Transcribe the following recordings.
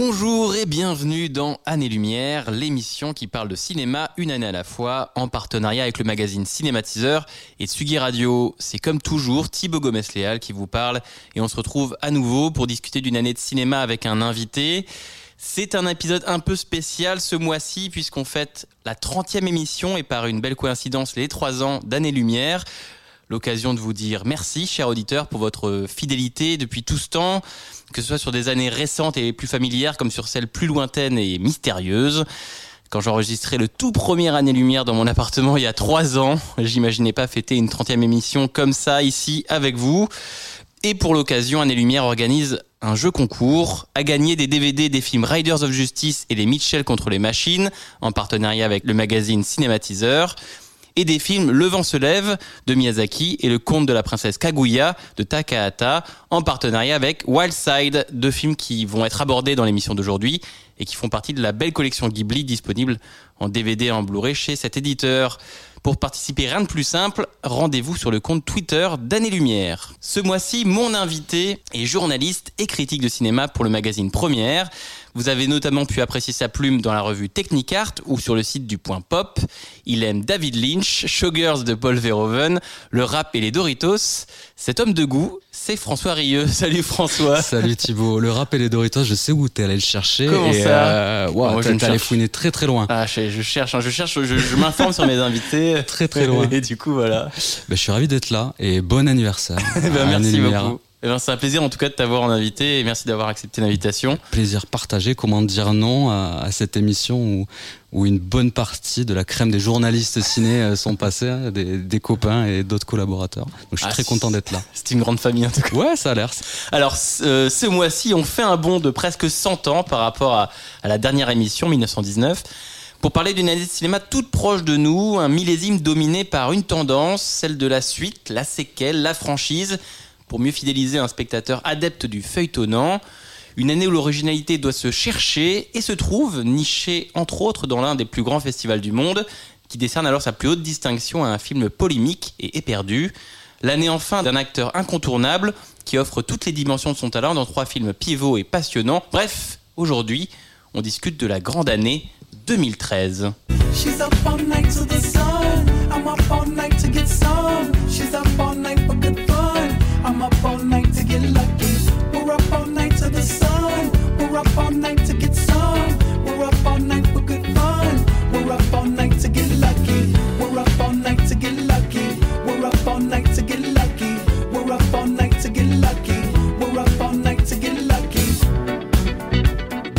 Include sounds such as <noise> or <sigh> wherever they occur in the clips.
Bonjour et bienvenue dans Année Lumière, l'émission qui parle de cinéma une année à la fois, en partenariat avec le magazine Cinématiseur et Tsugi Radio. C'est comme toujours Thibaut Gomez-Léal qui vous parle et on se retrouve à nouveau pour discuter d'une année de cinéma avec un invité. C'est un épisode un peu spécial ce mois-ci puisqu'on fête la 30e émission et par une belle coïncidence les 3 ans d'Année Lumière. L'occasion de vous dire merci, chers auditeurs, pour votre fidélité depuis tout ce temps, que ce soit sur des années récentes et plus familières comme sur celles plus lointaines et mystérieuses. Quand j'enregistrais le tout premier Année Lumière dans mon appartement il y a trois ans, j'imaginais pas fêter une 30e émission comme ça ici avec vous. Et pour l'occasion, Année Lumière organise un jeu concours à gagner des DVD des films Riders of Justice et les Mitchell contre les machines en partenariat avec le magazine Cinématiseur et des films Le vent se lève de Miyazaki et Le conte de la princesse Kaguya de Takahata en partenariat avec Wildside, deux films qui vont être abordés dans l'émission d'aujourd'hui et qui font partie de la belle collection Ghibli disponible en DVD et en Blu-ray chez cet éditeur. Pour participer, rien de plus simple, rendez-vous sur le compte Twitter d'Année Lumière. Ce mois-ci, mon invité est journaliste et critique de cinéma pour le magazine Première. Vous avez notamment pu apprécier sa plume dans la revue Technicart ou sur le site du Point Pop. Il aime David Lynch, Showgirls de Paul Verhoeven, le rap et les Doritos. Cet homme de goût, c'est François Rieux. <laughs> Salut François. Salut Thibaut. Le rap et les Doritos, je sais où t'es allé le chercher. Comment et, ça euh, wow, Moi, je allé fouiner très très loin. Ah, je, je cherche, hein, je cherche, je, je m'informe sur mes invités. <laughs> Très, très loin. Et du coup, voilà. Ben, je suis ravi d'être là et bon anniversaire. <laughs> Ben, merci beaucoup. Eh ben, c'est un plaisir en tout cas de t'avoir en invité et merci d'avoir accepté l'invitation. Plaisir partagé. Comment dire non à, à cette émission où, où une bonne partie de la crème des journalistes ciné euh, sont passés, hein, des, des copains et d'autres collaborateurs. Donc je suis Ah, très content d'être là. C'est une grande famille en tout cas. Ouais, ça a l'air. Alors, euh, ce mois-ci, on fait un bond de presque 100 ans par rapport à, à la dernière émission, 1919, pour parler d'une année de cinéma toute proche de nous, un millésime dominé par une tendance, celle de la suite, la séquelle, la franchise, pour mieux fidéliser un spectateur adepte du feuilletonnant. Une année où l'originalité doit se chercher et se trouve nichée entre autres dans l'un des plus grands festivals du monde, qui décerne alors sa plus haute distinction à un film polémique et éperdu. L'année enfin d'un acteur incontournable qui offre toutes les dimensions de son talent dans trois films pivots et passionnants. Bref, aujourd'hui, on discute de la grande année 2013. She's night to the sun. I'm night to get some. Up all night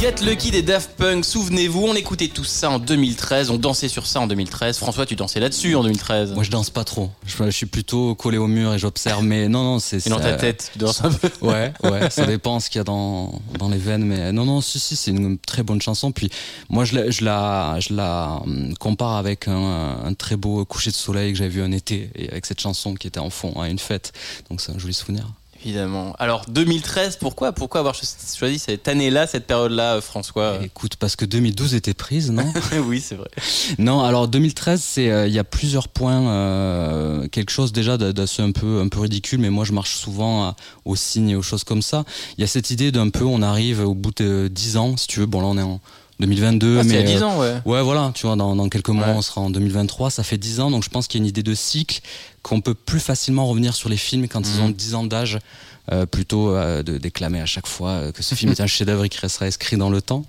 Get Lucky des Daft Punk, souvenez-vous, on écoutait tout ça en 2013, on dansait sur ça en 2013. François, tu dansais là-dessus en 2013. Moi, je danse pas trop. Je, je suis plutôt collé au mur et j'observe. Mais non, non, c'est Et dans ta tête, tu danses un peu. Ouais, ouais, ça dépend ce qu'il y a dans, dans les veines, mais non, non, si, si, c'est une très bonne chanson. Puis moi, je la, je la, je la hum, compare avec un, un très beau coucher de soleil que j'avais vu un été, et avec cette chanson qui était en fond à une fête. Donc c'est un joli souvenir. Évidemment. Alors 2013, pourquoi Pourquoi avoir cho- choisi cette année-là, cette période-là, euh, François Écoute, parce que 2012 était prise, non? <laughs> Oui, c'est vrai. Non, alors 2013, c'est euh, il y a plusieurs points, euh, quelque chose déjà d'assez un peu un peu ridicule, mais moi je marche souvent à- aux signes et aux choses comme ça. Il y a cette idée d'un peu, on arrive au bout de 10 ans, si tu veux. Bon là on est en 2022, Ah, mais il y a 10 euh, ans, ouais. Ouais, voilà, tu vois, dans, dans quelques mois, Ouais. on sera en 2023, ça fait 10 ans, donc je pense qu'il y a une idée de cycle, qu'on peut plus facilement revenir sur les films quand ils Mhm. ont 10 ans d'âge, euh, plutôt euh, de déclamer à chaque fois euh, que ce film est un <laughs> chef-d'œuvre et qui restera inscrit dans le temps.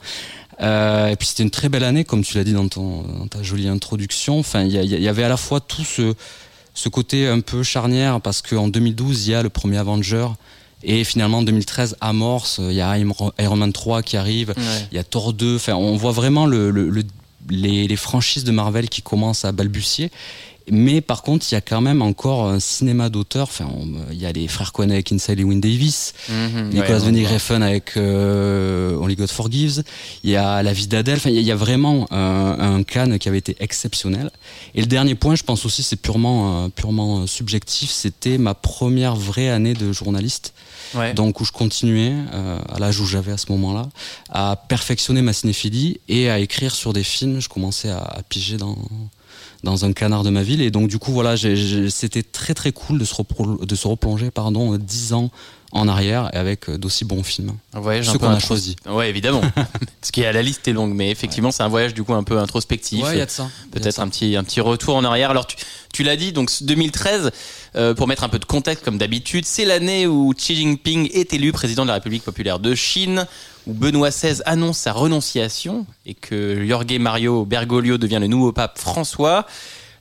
Et puis c'était une très belle année, comme tu l'as dit dans, ton, dans ta jolie introduction. Enfin, il y, avait à la fois tout ce, ce côté un peu charnière, parce qu'en 2012, il y a le premier Avenger, et finalement en 2013, amorce, il y a Iron Man 3 qui arrive, Ouais. il y a Thor 2, enfin, on voit vraiment le, le- le- les, les franchises de Marvel qui commencent à balbutier. Mais par contre, il y a quand même encore un cinéma d'auteur. Enfin, il y a les frères Cohen avec Inside Lewin Davis, Mhm, Nicolas ouais, Refn avec euh, Only God Forgives. Il y a La vie d'Adèle. Enfin, il y a- vraiment un, un Cannes qui avait été exceptionnel. Et le dernier point, je pense aussi, c'est purement, euh, purement subjectif. C'était ma première vraie année de journaliste. Ouais. Donc où je continuais, euh, à l'âge où j'avais à ce moment-là, à perfectionner ma cinéphilie et à écrire sur des films. Je commençais à, à piger dans dans un canard de ma ville et donc du coup voilà c'était très très cool de se, de se replonger pardon dix ans en arrière et avec euh, d'aussi bons films Un voyage un ceux qu'on a choisis. Ouais, évidemment. <laughs> Parce que la liste est longue, mais effectivement, c'est un voyage du coup un peu introspectif. Peut-être un petit, un petit retour en arrière. Alors, tu, tu l'as dit, donc 2013, euh, pour mettre un peu de contexte, comme d'habitude, c'est l'année où Xi Jinping est élu président de la République populaire de Chine, où Benoît XVI annonce sa renonciation et que Jorge Mario Bergoglio devient le nouveau pape François.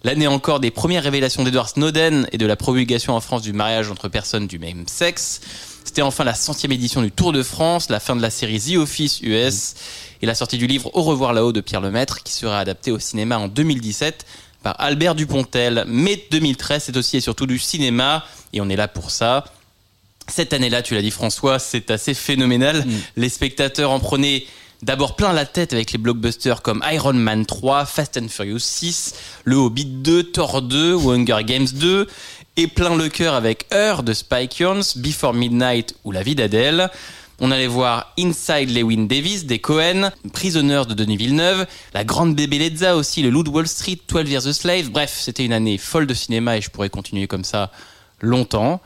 L'année encore des premières révélations d'Edward Snowden et de la promulgation en France du mariage entre personnes du même sexe. C'était enfin la centième édition du Tour de France, la fin de la série The Office US et la sortie du livre Au revoir là-haut de Pierre Lemaître qui sera adapté au cinéma en 2017 par Albert Dupontel. Mais 2013, c'est aussi et surtout du cinéma et on est là pour ça. Cette année-là, tu l'as dit François, c'est assez phénoménal. Les spectateurs en prenaient d'abord plein la tête avec les blockbusters comme Iron Man 3, Fast and Furious 6, Le Hobbit 2, Thor 2 ou Hunger Games 2, et plein le cœur avec Heure de Spike Jonze, Before Midnight ou La vie d'Adèle. On allait voir Inside Lewin Davis des Cohen, Prisoners de Denis Villeneuve, La Grande Bébélezza aussi, Le Loup de Wall Street, 12 Years a Slave. Bref, c'était une année folle de cinéma et je pourrais continuer comme ça longtemps.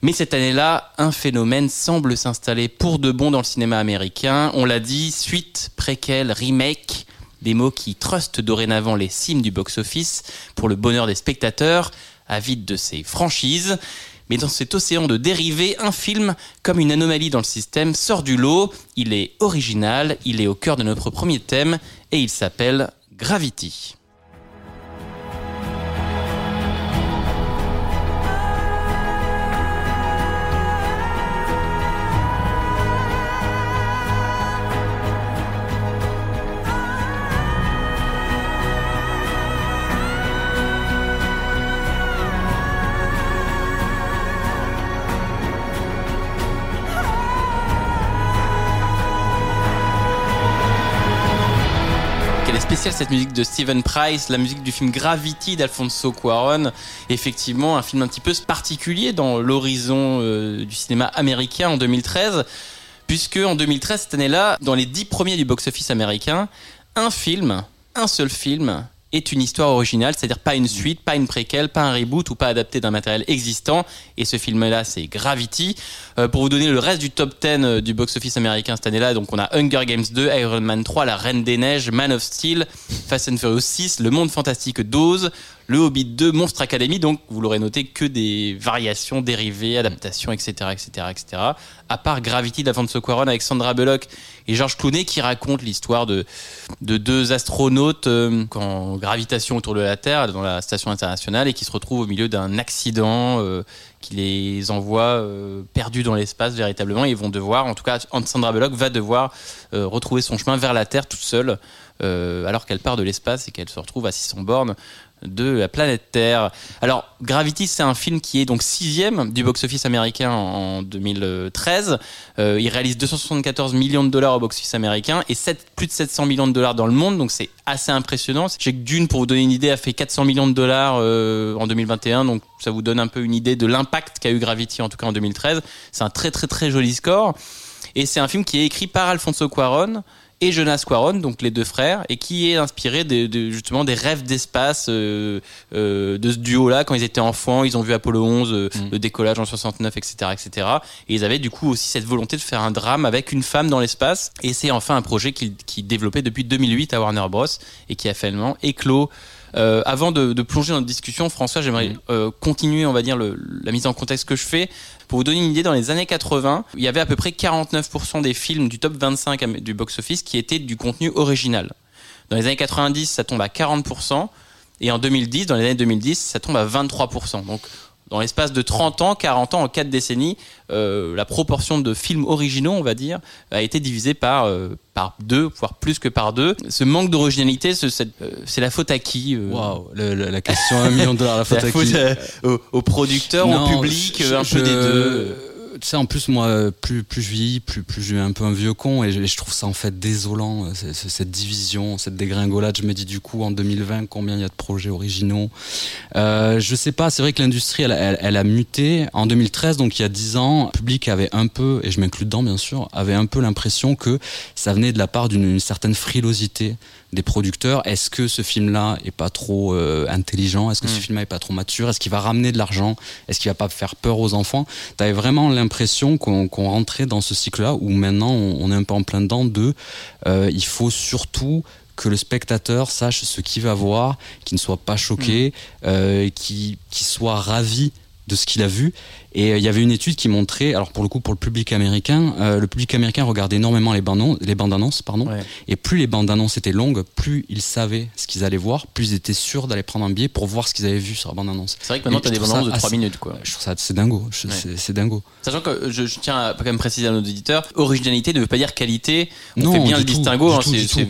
Mais cette année-là, un phénomène semble s'installer pour de bon dans le cinéma américain. On l'a dit, suite, préquel, remake, des mots qui trustent dorénavant les cimes du box-office pour le bonheur des spectateurs, avides de ces franchises. Mais dans cet océan de dérivés, un film, comme une anomalie dans le système, sort du lot. Il est original, il est au cœur de notre premier thème et il s'appelle Gravity. Cette musique de Steven Price, la musique du film Gravity d'Alfonso Cuaron. Effectivement, un film un petit peu particulier dans l'horizon euh, du cinéma américain en 2013, puisque en 2013, cette année-là, dans les dix premiers du box-office américain, un film, un seul film, est une histoire originale, c'est-à-dire pas une suite, pas une préquelle, pas un reboot ou pas adapté d'un matériel existant. Et ce film-là, c'est Gravity. Euh, pour vous donner le reste du top 10 euh, du box-office américain cette année-là, donc on a Hunger Games 2, Iron Man 3, La Reine des Neiges, Man of Steel, Fast and Furious 6, Le Monde Fantastique 12, Le Hobbit 2, Monstre Academy. Donc vous l'aurez noté que des variations, dérivées, adaptations, etc., etc., etc. À part Gravity d'Alfonso Cuarón avec Sandra Bullock et George Clooney qui raconte l'histoire de de deux astronautes euh, en gravitation autour de la Terre dans la station internationale et qui se retrouvent au milieu d'un accident euh, qui les envoie euh, perdus dans l'espace véritablement ils vont devoir en tout cas Sandra Bullock va devoir retrouver son chemin vers la Terre toute seule alors qu'elle part de l'espace et qu'elle se retrouve à 600 bornes de la planète Terre. Alors, Gravity, c'est un film qui est donc sixième du box-office américain en 2013. Euh, il réalise 274 millions de dollars au box-office américain et 7, plus de 700 millions de dollars dans le monde, donc c'est assez impressionnant. J'ai que Dune, pour vous donner une idée, a fait 400 millions de dollars euh, en 2021, donc ça vous donne un peu une idée de l'impact qu'a eu Gravity, en tout cas en 2013. C'est un très très très joli score. Et c'est un film qui est écrit par Alfonso Cuaron et Jonas Cuaron, donc les deux frères, et qui est inspiré de, de- justement des rêves d'espace euh, euh, de ce duo-là quand ils étaient enfants. Ils ont vu Apollo 11, euh, le décollage en 69, etc., etc. Et ils avaient du coup aussi cette volonté de faire un drame avec une femme dans l'espace. Et c'est enfin un projet qu'ils qu'ils développaient depuis 2008 à Warner Bros. et qui a finalement éclos. Euh, avant de, de plonger dans notre discussion, François, j'aimerais euh, continuer, on va dire, le- la mise en contexte que je fais. Pour vous donner une idée, dans les années 80, il y avait à peu près 49% des films du top 25 am- du box-office qui étaient du contenu original. Dans les années 90, ça tombe à 40%. Et en 2010, dans les années 2010, ça tombe à 23%. Donc, dans l'espace de 30 ans, 40 ans, en 4 décennies, euh, la proportion de films originaux, on va dire, a été divisée par, euh, par deux, voire plus que par deux. Ce manque d'originalité, ce- euh, c'est la faute à qui euh, Waouh, le- la question à un million de dollars, la <laughs> faute la à faute qui? euh, aux, aux producteurs, au public, je- un je- peu des deux. Sais, en plus, moi, plus, je vieillis, plus, je suis un peu un vieux con et je, trouve ça en fait désolant, euh, cette division, cette dégringolade. Je me dis du coup, en 2020, combien il y a de projets originaux? Euh, Je sais pas, c'est vrai que l'industrie, elle, elle- a muté. En 2013, donc il y a 10 ans, le public avait un peu, et je m'inclus dedans bien sûr, avait un peu l'impression que ça venait de la part d'une une certaine frilosité des producteurs. Est-ce que ce film-là est pas trop euh, intelligent? Est-ce que ce Mm. film-là est pas trop mature? Est-ce qu'il va ramener de l'argent? Est-ce qu'il va pas faire peur aux enfants? T'avais vraiment l'impression qu'on rentrait dans ce cycle-là où maintenant on, on est un peu en plein dedans de euh, il faut surtout que le spectateur sache ce qu'il va voir, qu'il ne soit pas choqué, euh, qu'il qu'il soit ravi de ce qu'il a vu. Et euh, il y avait une étude qui montrait, alors pour le coup pour le public américain, euh, le public américain regardait énormément les bandes, les bandes annonces, pardon. Ouais. Et plus les bandes annonces étaient longues, plus ils savaient ce qu'ils allaient voir, plus ils étaient sûrs d'aller prendre un billet pour voir ce qu'ils avaient vu sur la bande annonce. C'est vrai que maintenant, tu as des bandes ça de 3 assez- minutes. quoi. Je trouve ça c'est dingo, Ouais. c'est- dingo. Sachant que je, je tiens à quand même préciser à nos auditeurs, originalité ne veut pas dire qualité. On Non, fait bien le tout, distinguo. hein,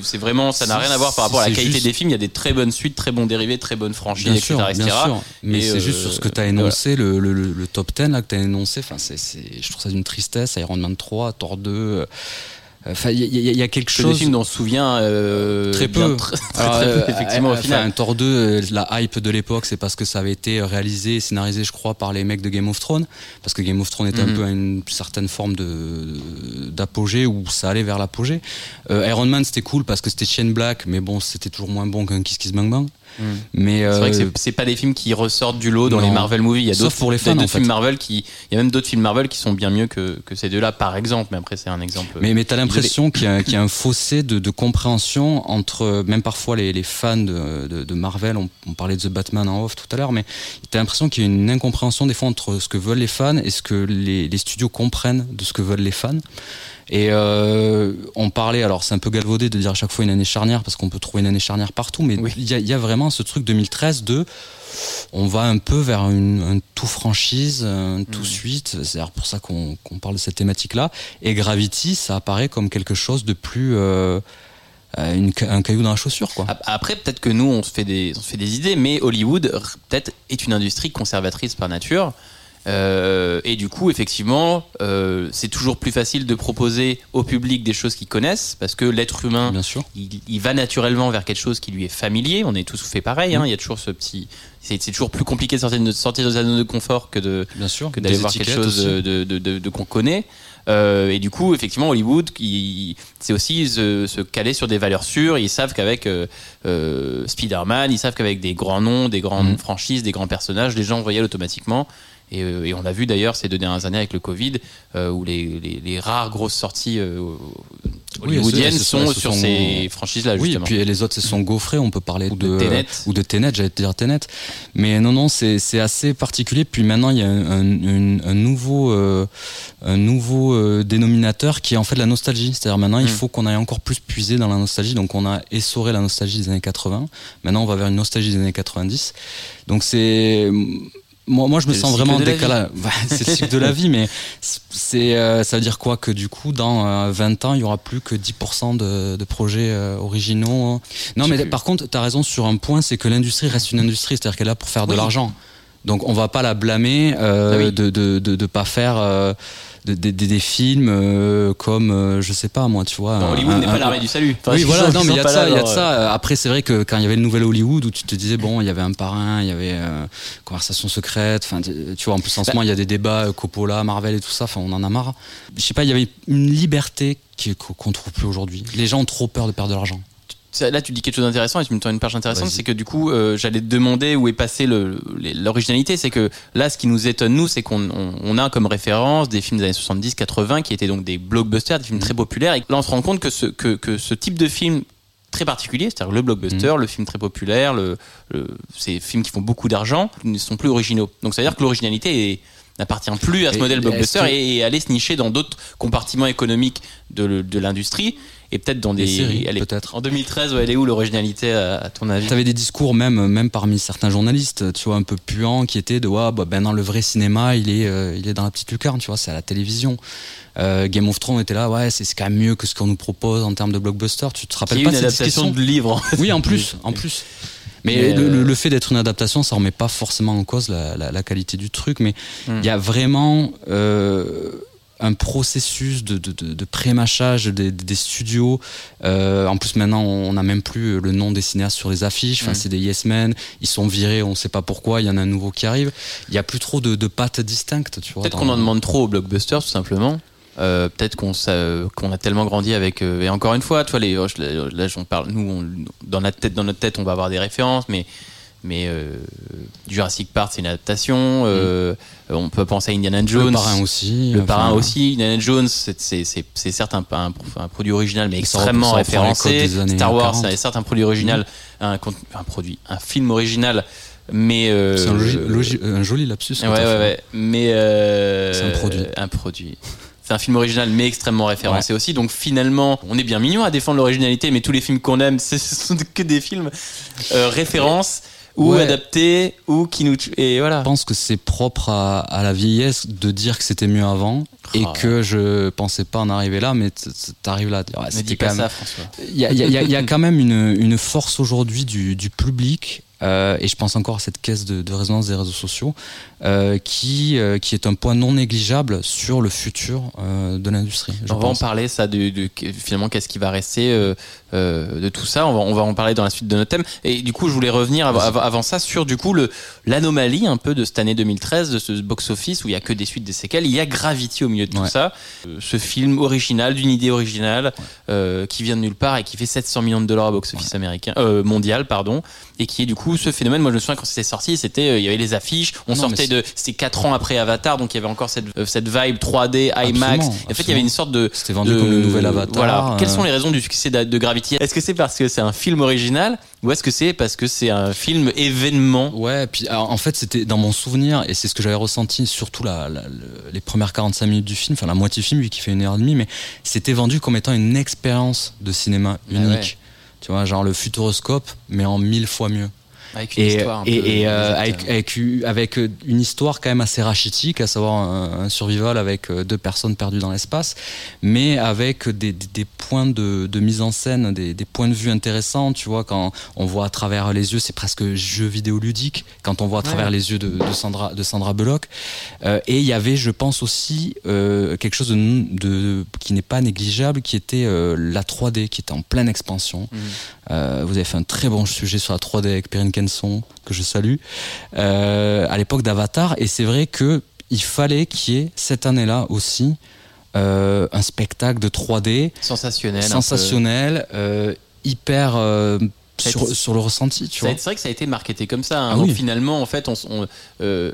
c'est- vraiment, ça n'a rien à voir par rapport à la qualité juste- des films. Il y a des très bonnes suites, très bons dérivés, très bonnes franchises, Bien etc. sûr, etc. bien sûr. Mais Et, c'est euh, juste sur ce que tu as énoncé, le, le, le- le top 10 là, que tu as énoncé. Enfin, c'est, je trouve ça d'une tristesse. Iron Man 3, Thor 2. euh, Enfin, il y, a- y y quelque chose. films dont on se souvient euh, Très peu. très, très, Alors, très peu, euh, effectivement, euh, au final. Enfin, Thor 2, euh, la hype de l'époque, c'est parce que ça avait été réalisé et scénarisé, je crois, par les mecs de Game of Thrones. Parce que Game of Thrones était Mhm. un peu à une certaine forme d'apogée où ça allait vers l'apogée. Euh, Iron Man, c'était cool parce que c'était Shane Black, mais bon, c'était toujours moins bon qu'un Kiss Kiss Bang Bang. Mais, C'est vrai que euh, c'est- pas des films qui ressortent du lot dans non. les Marvel movies. Il y a d'autres pour les fans, d'autres en fait. films Marvel qui, il y a même d'autres films Marvel qui sont bien mieux que, que ces deux-là, par exemple. Mais après, c'est un exemple. Mais, mais tu as l'impression qu'il y, a- qu'il y a un fossé de, de compréhension entre, euh, même parfois les, les fans de, de- de Marvel, on, on parlait de The Batman en off tout à l'heure, mais tu as l'impression qu'il y a une incompréhension des fois entre ce que veulent les fans et ce que les, les studios comprennent de ce que veulent les fans. Et euh, on parlait, alors c'est un peu galvaudé de dire à chaque fois une année charnière parce qu'on peut trouver une année charnière partout, mais il Oui. y, a, il y a vraiment ce truc 2013 de on va un peu vers une, un tout franchise, un tout suite. C'est pour ça qu'on parle de cette thématique-là. Et Gravity, ça apparaît comme quelque chose de plus euh, euh, une un caillou dans la chaussure, quoi. Ap- Après, peut-être que nous, on se fait des, on se fait des idées, mais Hollywood, peut-être, est une industrie conservatrice par nature. Euh, et du coup, effectivement, euh, c'est toujours plus facile de proposer au public des choses qu'ils connaissent, parce que l'être humain, Bien sûr. il, il va naturellement vers quelque chose qui lui est familier. On est tous fait pareil. Mm. Hein. Il y a toujours ce petit. C'est toujours plus compliqué de sortir de, sortir de sa zone de confort que de, Bien sûr. que d'aller voir quelque chose aussi. de, qu'on connaît. Euh, et du coup, effectivement, Hollywood, c'est aussi se, se caler sur des valeurs sûres. Ils savent qu'avec euh, euh, Spider-Man, ils savent qu'avec des grands noms, des grandes Mhm. franchises, des grands personnages, les gens voyaient automatiquement. Et, euh, et on l'a vu d'ailleurs ces deux dernières années avec le Covid, euh, où les, les- les rares grosses sorties euh, hollywoodiennes sont, sur sont- ces franchises-là, Oui, et puis les autres se sont gaufrés. On peut parler Ou de, de Tenet. ou de Tenet, j'allais te dire Tenet. Mais non, non, c'est assez particulier. Puis maintenant, il y a un, un- un nouveau, euh, un nouveau dénominateur qui est en fait la nostalgie. C'est-à-dire maintenant, il Mm. faut qu'on aille encore plus puiser dans la nostalgie. Donc, on a essoré la nostalgie des années 80. Maintenant, on va vers une nostalgie des années 90. Donc, c'est moi, moi, je me sens vraiment la décalé. Ouais, <laughs> c'est le cycle de la vie, mais c'est, euh, ça veut dire quoi que du coup, dans euh, 20 ans, il y aura plus que 10% de, de projets euh, originaux. hein. Non, mais par contre, tu as raison sur un point, c'est que l'industrie reste une industrie, c'est-à-dire qu'elle est là pour faire de l'argent. Donc, on va pas la blâmer euh, Ah oui. de, de, de, de pas faire euh, de- de- de- des films euh, comme, euh, je sais pas moi, tu vois. Non, Hollywood n'est pas l'armée du salut. Enfin, oui, voilà, non, mais il y a de ça, là, il y a de genre, ça. Après, c'est vrai que quand il y avait le nouvel Hollywood où tu te disais, bon, il y avait un parrain, il y avait euh, conversation secrète, enfin, tu vois, en plus, en ce Bah- moment, il y a des débats Coppola, Marvel et tout ça, enfin, on en a marre. Je sais pas, il y avait une liberté qu'on trouve plus aujourd'hui. Les gens ont trop peur de perdre de l'argent. Là, tu dis quelque chose d'intéressant et tu me tends une page intéressante, c'est que du coup, euh, j'allais te demander où est passée l'originalité. C'est que là, ce qui nous étonne, nous, c'est qu'on on, on a comme référence des films des années 70-80 qui étaient donc des blockbusters, des films très populaires. Et là, on se rend compte que ce, que, que ce type de film très particulier, c'est-à-dire le blockbuster, le film très populaire, le, le- ces films qui font beaucoup d'argent, ne sont plus originaux. Donc, ça veut dire que l'originalité est n'appartient plus à ce Et- modèle blockbuster que- et, aller se nicher dans d'autres compartiments économiques de l'industrie et peut-être dans des, Des séries, elle est- peut-être. En 2013, ouais, elle est où l'originalité à, à ton avis? T'avais des discours même même parmi certains journalistes, tu vois, un peu puants, qui étaient de ouais, bah, ben non, le vrai cinéma, il est euh, il est dans la petite lucarne, tu vois, c'est à la télévision. Euh, Game of Thrones était là, ouais, c'est quand même mieux que ce qu'on nous propose en termes de blockbuster. Tu te rappelles pas une cette adaptation discussion de livre. Oui, en plus, en plus. Mais, le, euh, le- le fait d'être une adaptation, ça remet pas forcément en cause la, la- la qualité du truc, mais il Hmm. y a vraiment euh, un processus de, de, de, de pré-mâchage des, des studios. Euh, en plus, maintenant, on n'a même plus le nom des cinéastes sur les affiches. Enfin, Mm. c'est des yes men. Ils sont virés, on sait pas pourquoi. Il y en a un nouveau qui arrive. Il y a plus trop de, pattes distinctes, tu vois. Peut-être qu'on en demande trop aux blockbusters, tout simplement. Euh, peut-être qu'on a tellement grandi avec euh, et encore une fois tu vois les je- là parle nous on- dans notre tête dans notre tête on va avoir des références mais mais euh, Jurassic Park c'est une adaptation euh, on peut penser à Indiana Jones Le parrain aussi. le enfin, parrain aussi Indiana Jones c'est certes un, un- un produit original mais extrêmement référencé Star Wars 40. c'est certes un produit original un, con- un produit un film original mais euh, C'est un, joli lapsus. Ouais, ouais, ouais. Mais euh, C'est un produit. Un produit. C'est un film original, mais extrêmement référencé aussi. Donc finalement, on est bien mignon à défendre l'originalité, mais tous les films qu'on aime, <laughs> ce sont que des films euh, références ou Ouais. adaptés ou qui nous et voilà. Je pense que c'est propre à, à la vieillesse de dire que c'était mieux avant et Oh. que je pensais pas en arriver là, mais t'arrives là ouais, c'était quand même. ça, François. Il y a, y y y quand même une, une force aujourd'hui du, du public. euh, et je pense encore à cette caisse de, de résonance des réseaux sociaux euh, qui, euh, qui est un point non négligeable sur le futur euh, de l'industrie. On va en pense. parler ça de, de- finalement qu'est-ce qui va rester de tout ça. On va, on va en parler dans la suite de notre thème. Et du coup, je voulais revenir avant, ça sur du coup l'anomalie un peu de cette année 2013 de ce box-office où il y a que des suites, des séquelles. Il y a Gravity au milieu de tout Ouais. ça. Ce film original d'une idée originale qui vient de nulle part et qui fait 700 millions de dollars au box-office américain, mondial pardon, et qui est du coup ce phénomène. Moi, je me souviens quand c'était sorti, c'était il y avait les affiches. On Non, sortait de c'était quatre ans après Avatar, donc il y avait encore cette euh, cette vibe 3D IMAX. En fait, il y avait une sorte de C'était vendu de- comme le nouvel Avatar. Voilà. Quelles euh, sont les raisons du succès de, de Gravity? Est-ce que c'est parce que c'est un film original ou est-ce que c'est parce que c'est un film événement? Ouais, puis alors, en fait, c'était dans mon souvenir, et c'est ce que j'avais ressenti, surtout la, la- le- les premières 45 minutes du film, enfin la moitié du film, vu qu'il fait une heure et demie, mais c'était vendu comme étant une expérience de cinéma Ah unique. ouais. Tu vois, genre le futuroscope, mais en mille fois mieux. Avec une Et, histoire un et, peu et, euh, avec, avec une histoire quand même assez rachitique, à savoir un, un survival avec euh, deux personnes perdues dans l'espace, mais avec des, des, des points de, de mise en scène, des, des points de vue intéressants. Tu vois, quand on voit à travers les yeux, c'est presque jeu vidéo ludique, quand on voit à travers Ouais. les yeux de, de, Sandra, de Sandra Bullock. Euh, et il y avait, je pense aussi, euh, quelque chose de, de, qui n'est pas négligeable, qui était euh, la 3D, qui était en pleine expansion. Mhm. Euh, vous avez fait un très bon sujet sur la 3D avec Perrine Kenson, que je salue, euh, à l'époque d'Avatar. Et c'est vrai que il fallait qu'il y ait cette année-là aussi euh, un spectacle de 3D sensationnel. sensationnel, hyper sur, été- sur le ressenti, tu vois. C'est vrai que ça a été marketé comme ça. hein. Ah Donc oui. finalement, en fait, on, s- on- euh,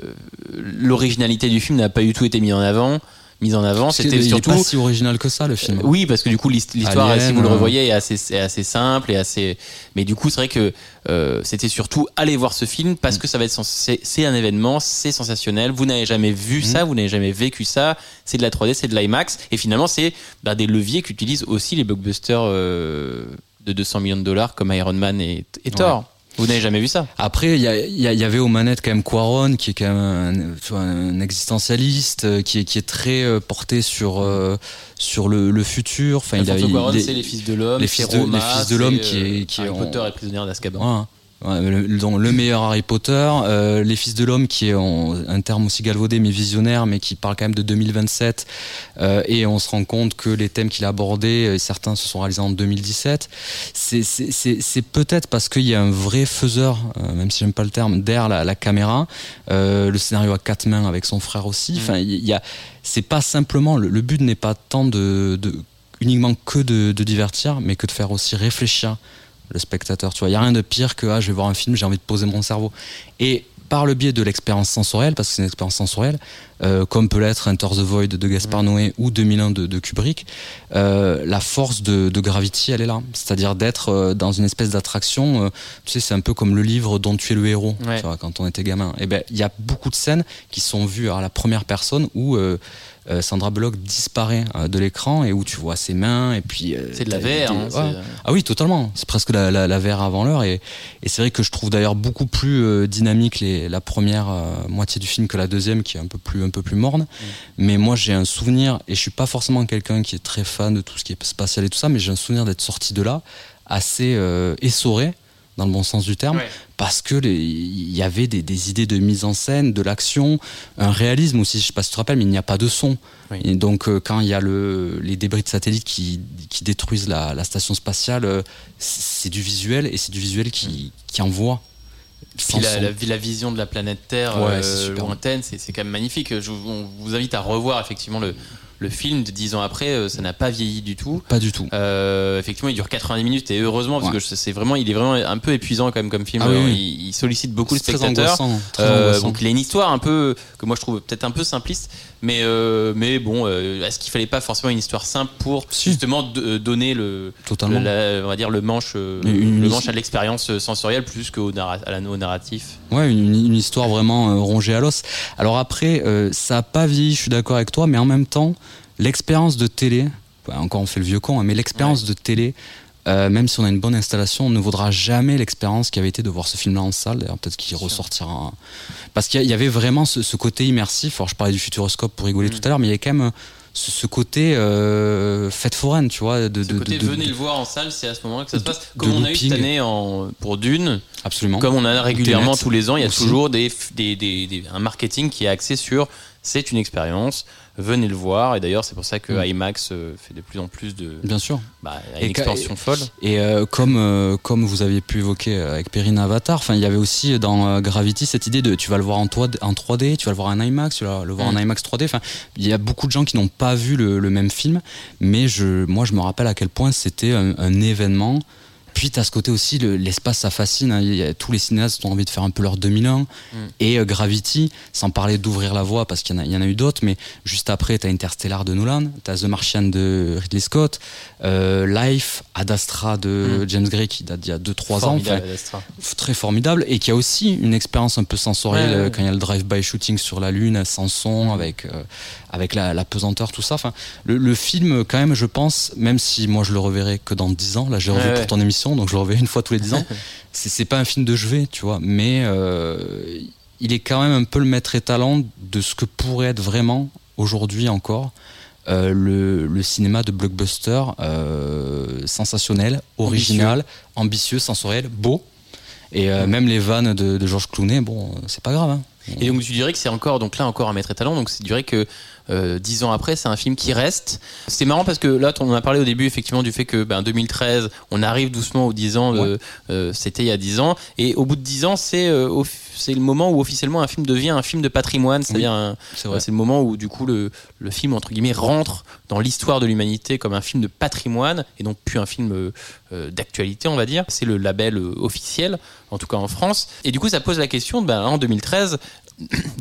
l'originalité du film n'a pas du tout été mise en avant. Mise en avant, c'était surtout pas si original que ça, le film. Oui, parce que du coup, l'hist- l'histoire, si vous le revoyez, est assez, est assez simple et assez. Mais du coup, c'est vrai que euh, c'était surtout aller voir ce film Mm. parce que ça va être sens- c'est un événement, c'est sensationnel. Vous n'avez jamais vu Mm. ça, vous n'avez jamais vécu ça. C'est de la 3D, c'est de l'IMAX et finalement, c'est bah, des leviers qu'utilisent aussi les blockbusters euh, de 200 millions de dollars comme Iron Man et, et Thor. Vous n'avez jamais vu ça? Après, il y, avait aux manettes quand même Quaron, qui est quand même un, tu vois, un existentialiste, euh, qui est, qui est très euh, porté sur, euh, sur le, le futur. Enfin, il est- c'est les fils de l'homme, les fils de- les Roma, fils de l'homme qui est- qui est en- Potter et prisonnier d'Azkaban. Ouais, le, le meilleur Harry Potter, euh, Les Fils de l'Homme, qui est en- un terme aussi galvaudé mais visionnaire, mais qui parle quand même de 2027. euh, et on se rend compte que les thèmes qu'il a abordés, euh, certains se sont réalisés en 2017. C'est- peut-être parce qu'il y a un vrai faiseur, même si j'aime pas le terme, derrière la, la caméra. Le scénario à quatre mains avec son frère aussi. Enfin, il y a, c'est pas simplement le, le but n'est pas tant de, de uniquement que de, de divertir, mais que de faire aussi réfléchir le spectateur. Tu vois, il y a rien de pire que ah, je vais voir un film, j'ai envie de poser mon cerveau. Et par le biais de l'expérience sensorielle, parce que c'est une expérience sensorielle, euh, comme peut l'être Enter the Void de Gaspar Mm. Noé ou 2001 de, de Kubrick, euh, la force de, de Gravity, elle est là. C'est-à-dire d'être euh, dans une espèce d'attraction. tu sais, c'est un peu comme le livre dont tu es le héros, Ouais. tu vois, quand on était gamin. Et ben, il y a beaucoup de scènes qui sont vues à la première personne où Sandra Bullock disparaît de l'écran et où tu vois ses mains et puis. C'est de la VR. hein, ouais. Ah oui, totalement. C'est presque la, la, la VR avant l'heure. Et, et c'est vrai que je trouve d'ailleurs beaucoup plus dynamique les, la première moitié du film que la deuxième, qui est un peu plus, un peu plus morne. Mais moi, j'ai un souvenir, et je suis pas forcément quelqu'un qui est très fan de tout ce qui est spatial et tout ça, mais j'ai un souvenir d'être sorti de là assez euh, essoré, dans le bon sens du terme, Ouais. parce que il y avait des, des idées de mise en scène, de l'action, un réalisme aussi. Je sais pas si tu te rappelles, mais il n'y a pas de son. Oui. Et donc, euh, quand il y a le, les débris de satellites qui, qui détruisent la, la station spatiale, euh, c'est c'est du visuel et c'est du visuel qui, qui envoie. Puis la, son. la, la vision de la planète Terre Ouais, euh, lointaine, c'est quand même magnifique. Je, on vous invite à revoir effectivement le, le film de 10 ans après. euh, Ça n'a pas vieilli du tout. Pas du tout. Euh, effectivement, il dure 90 minutes et heureusement parce Ouais. que c'est vraiment, il est vraiment un peu épuisant quand même comme film. Ah oui, Euh, oui. Il, il sollicite beaucoup le très spectateur. angoissant. très Euh, angoissant. donc il a une histoire un peu que moi je trouve peut-être un peu simpliste, mais euh, mais bon, euh, est-ce qu'il fallait pas forcément une histoire simple pour Si. justement euh, donner le, Totalement. le- la- on va dire le manche Une- le manche à l'expérience sensorielle plus qu'au narra- au narratif? Ouais, une, une histoire vraiment euh, rongée à l'os. Alors après, ça a pas vieilli, je suis d'accord avec toi, mais en même temps, l'expérience de télé, ouais, encore on fait le vieux con, hein, mais l'expérience de télé, euh, même si on a une bonne installation, ne vaudra jamais l'expérience qui avait été de voir ce film-là en salle. D'ailleurs, peut-être qu'il ressortira. un- Parce qu'il y avait vraiment ce, ce côté immersif. Alors, je parlais du futuroscope pour rigoler Mm. tout à l'heure, mais il y avait quand même ce, ce côté euh, fête foraine, tu vois. De, Ce de- côté de- de- venez le voir en salle, c'est à ce moment-là que ça se passe. Comme on a eu looping. cette année en, pour Dune, Absolument. comme on a régulièrement tous les ans, il y a aussi. toujours des, des, des- des- un marketing qui est axé sur c'est une expérience, venez le voir. Et d'ailleurs, c'est pour ça que Mm. IMAX euh, fait de plus en plus de. Bien sûr. Bah, Et une expansion folle. Et euh, comme euh, comme vous aviez pu évoquer avec Perrine Avatar, il y avait aussi dans Gravity cette idée de tu vas le voir en, toi- en 3D, tu vas le voir en IMAX, tu vas le voir Mm. en IMAX 3D. Enfin il y a beaucoup de gens qui n'ont pas vu le, le même film, mais je moi je me rappelle à quel point c'était un, un événement. Puis à ce côté aussi, le- l'espace ça fascine. hein. Il y a- tous les cinéastes ont envie de faire un peu leur 2001. Mm. Et euh, Gravity, sans parler d'ouvrir la voie parce qu'il y, en a- il y en a eu d'autres, mais juste après, t'as Interstellar de Nolan, t'as The Martian de Ridley Scott, euh, Life, Ad Astra de Mm. James Gray qui date d'il y a 2-3 ans. Enfin, très formidable et qui a aussi une expérience un peu sensorielle Ouais, ouais, euh, ouais. quand il y a le drive-by shooting sur la lune sans son avec euh, avec la, la pesanteur tout ça enfin le, le film quand même je pense même si moi je le reverrai que dans 10 ans là j'ai revu pour ton émission donc je le reverrai une fois tous les 10 ans <laughs> c'est pas un film de chevet tu vois mais euh, il est quand même un peu le maître étalon de ce que pourrait être vraiment aujourd'hui encore euh, le, le cinéma de blockbuster euh, sensationnel, original, ambitieux, sensoriel, beau. Et euh, même les vannes de, de Georges Clooney, bon, c'est pas grave. Hein. Et donc tu dirais que c'est encore donc là encore un maître étalon. Donc tu dirais que dix ans après, c'est un film qui reste. C'est marrant parce que là, on a parlé au début effectivement du fait que ben, 2013, on arrive doucement aux 10 ans. euh, C'était il y a 10 ans. Et au bout de 10 ans, c'est euh, c'est le moment où officiellement un film devient un film de patrimoine. C'est-à-dire C'est le moment où du coup le, le film entre guillemets rentre dans l'histoire de l'humanité comme un film de patrimoine et donc plus un film euh, euh, d'actualité on va dire. C'est le label euh, officiel en tout cas en France. Et du coup ça pose la question ben, en 2013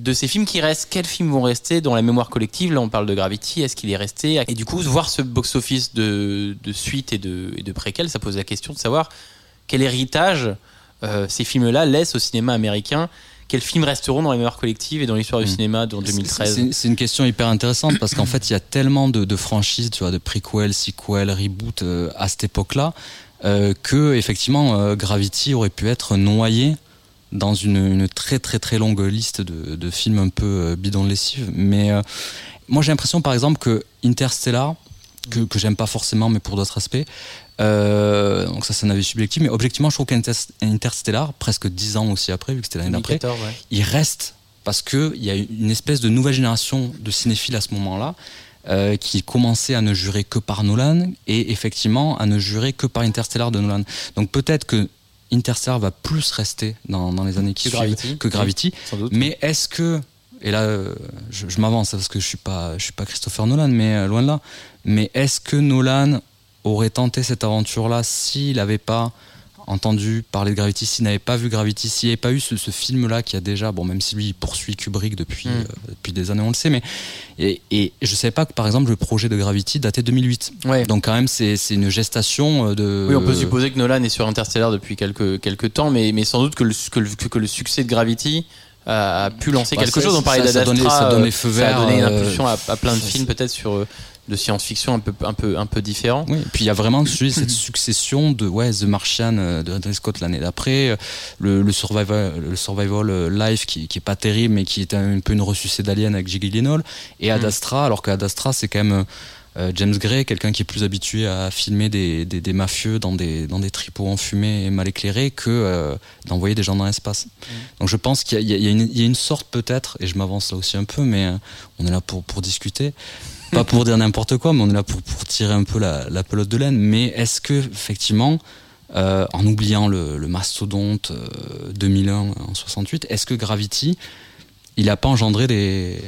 de ces films qui restent, quels films vont rester dans la mémoire collective? Là, on parle de Gravity, est-ce qu'il est resté? Et du coup, voir ce box-office de, de suite et de, et de préquel, ça pose la question de savoir quel héritage euh, ces films-là laissent au cinéma américain. Quels films resteront dans la mémoire collective et dans l'histoire du Mm. cinéma dans C'est- 2013 C'est une question hyper intéressante parce qu'en fait, il y a tellement de, de franchises, tu vois, de prequel, sequel, reboot euh, à cette époque-là, euh, que effectivement, euh, Gravity aurait pu être noyé dans une, une très très très longue liste de, de films un peu euh, bidon de lessive. Mais euh, moi, j'ai l'impression, par exemple, que Interstellar, que, que j'aime pas forcément, mais pour d'autres aspects. euh, donc ça, c'est un avis subjectif, mais objectivement, je trouve qu'Interstellar, presque dix ans aussi après, vu que c'était l'année d'après, 2014, ouais. il reste parce que il y a une espèce de nouvelle génération de cinéphiles à ce moment-là euh, qui commençait à ne jurer que par Nolan et effectivement à ne jurer que par Interstellar de Nolan. Donc peut-être que Interstellar va plus rester dans, dans les années qui Que suivent Gravity. que Gravity. Sans doute. Mais est-ce que et là euh, je, je m'avance parce que je suis pas je suis pas Christopher Nolan mais euh, loin de là. Mais est-ce que Nolan aurait tenté cette aventure-là s'il n'avait pas entendu parler de Gravity, s'il n'avait pas vu Gravity, s'il n'y avait pas eu ce, ce film-là qui a déjà, bon, même si lui il poursuit Kubrick depuis, Mm. euh, depuis des années, on le sait, mais et, et je ne savais pas que par exemple le projet de Gravity datait de 2008. Ouais. Donc quand même c'est une gestation euh, de. Oui, on peut supposer que Nolan est sur Interstellar depuis quelques, quelques temps, mais, mais sans doute que le, que, le, que le succès de Gravity a, pu lancer Bah, quelque chose. On parlait ça- ça ça donnait euh, feu ça a donné une euh, impulsion à, à plein de films peut-être sur de science-fiction un peu, un peu, un peu différents. Oui, et puis il y a vraiment dis, cette <clears throat> succession de ouais, The Martian euh, de Ridley Scott l'année d'après, euh, le, le survival, le survival euh, life qui, qui est pas terrible mais qui est un, peu une ressucée d'Alien avec Jake Gyllenhaal et Ad Mm. Astra, alors qu'Ad Astra c'est quand même James Gray, quelqu'un qui est plus habitué à filmer des, des, des mafieux dans des, dans des tripots enfumés et mal éclairés que euh, d'envoyer des gens dans l'espace. Donc je pense qu'il y, y y a une- sorte peut-être, et je m'avance là aussi un peu, mais on est là pour, pour discuter. Pas pour dire n'importe quoi, mais on est là pour, pour tirer un peu la, la pelote de laine. Mais est-ce que, effectivement, euh, en oubliant le, le mastodonte euh, 2001 en 68, est-ce que Gravity, il a pas engendré des,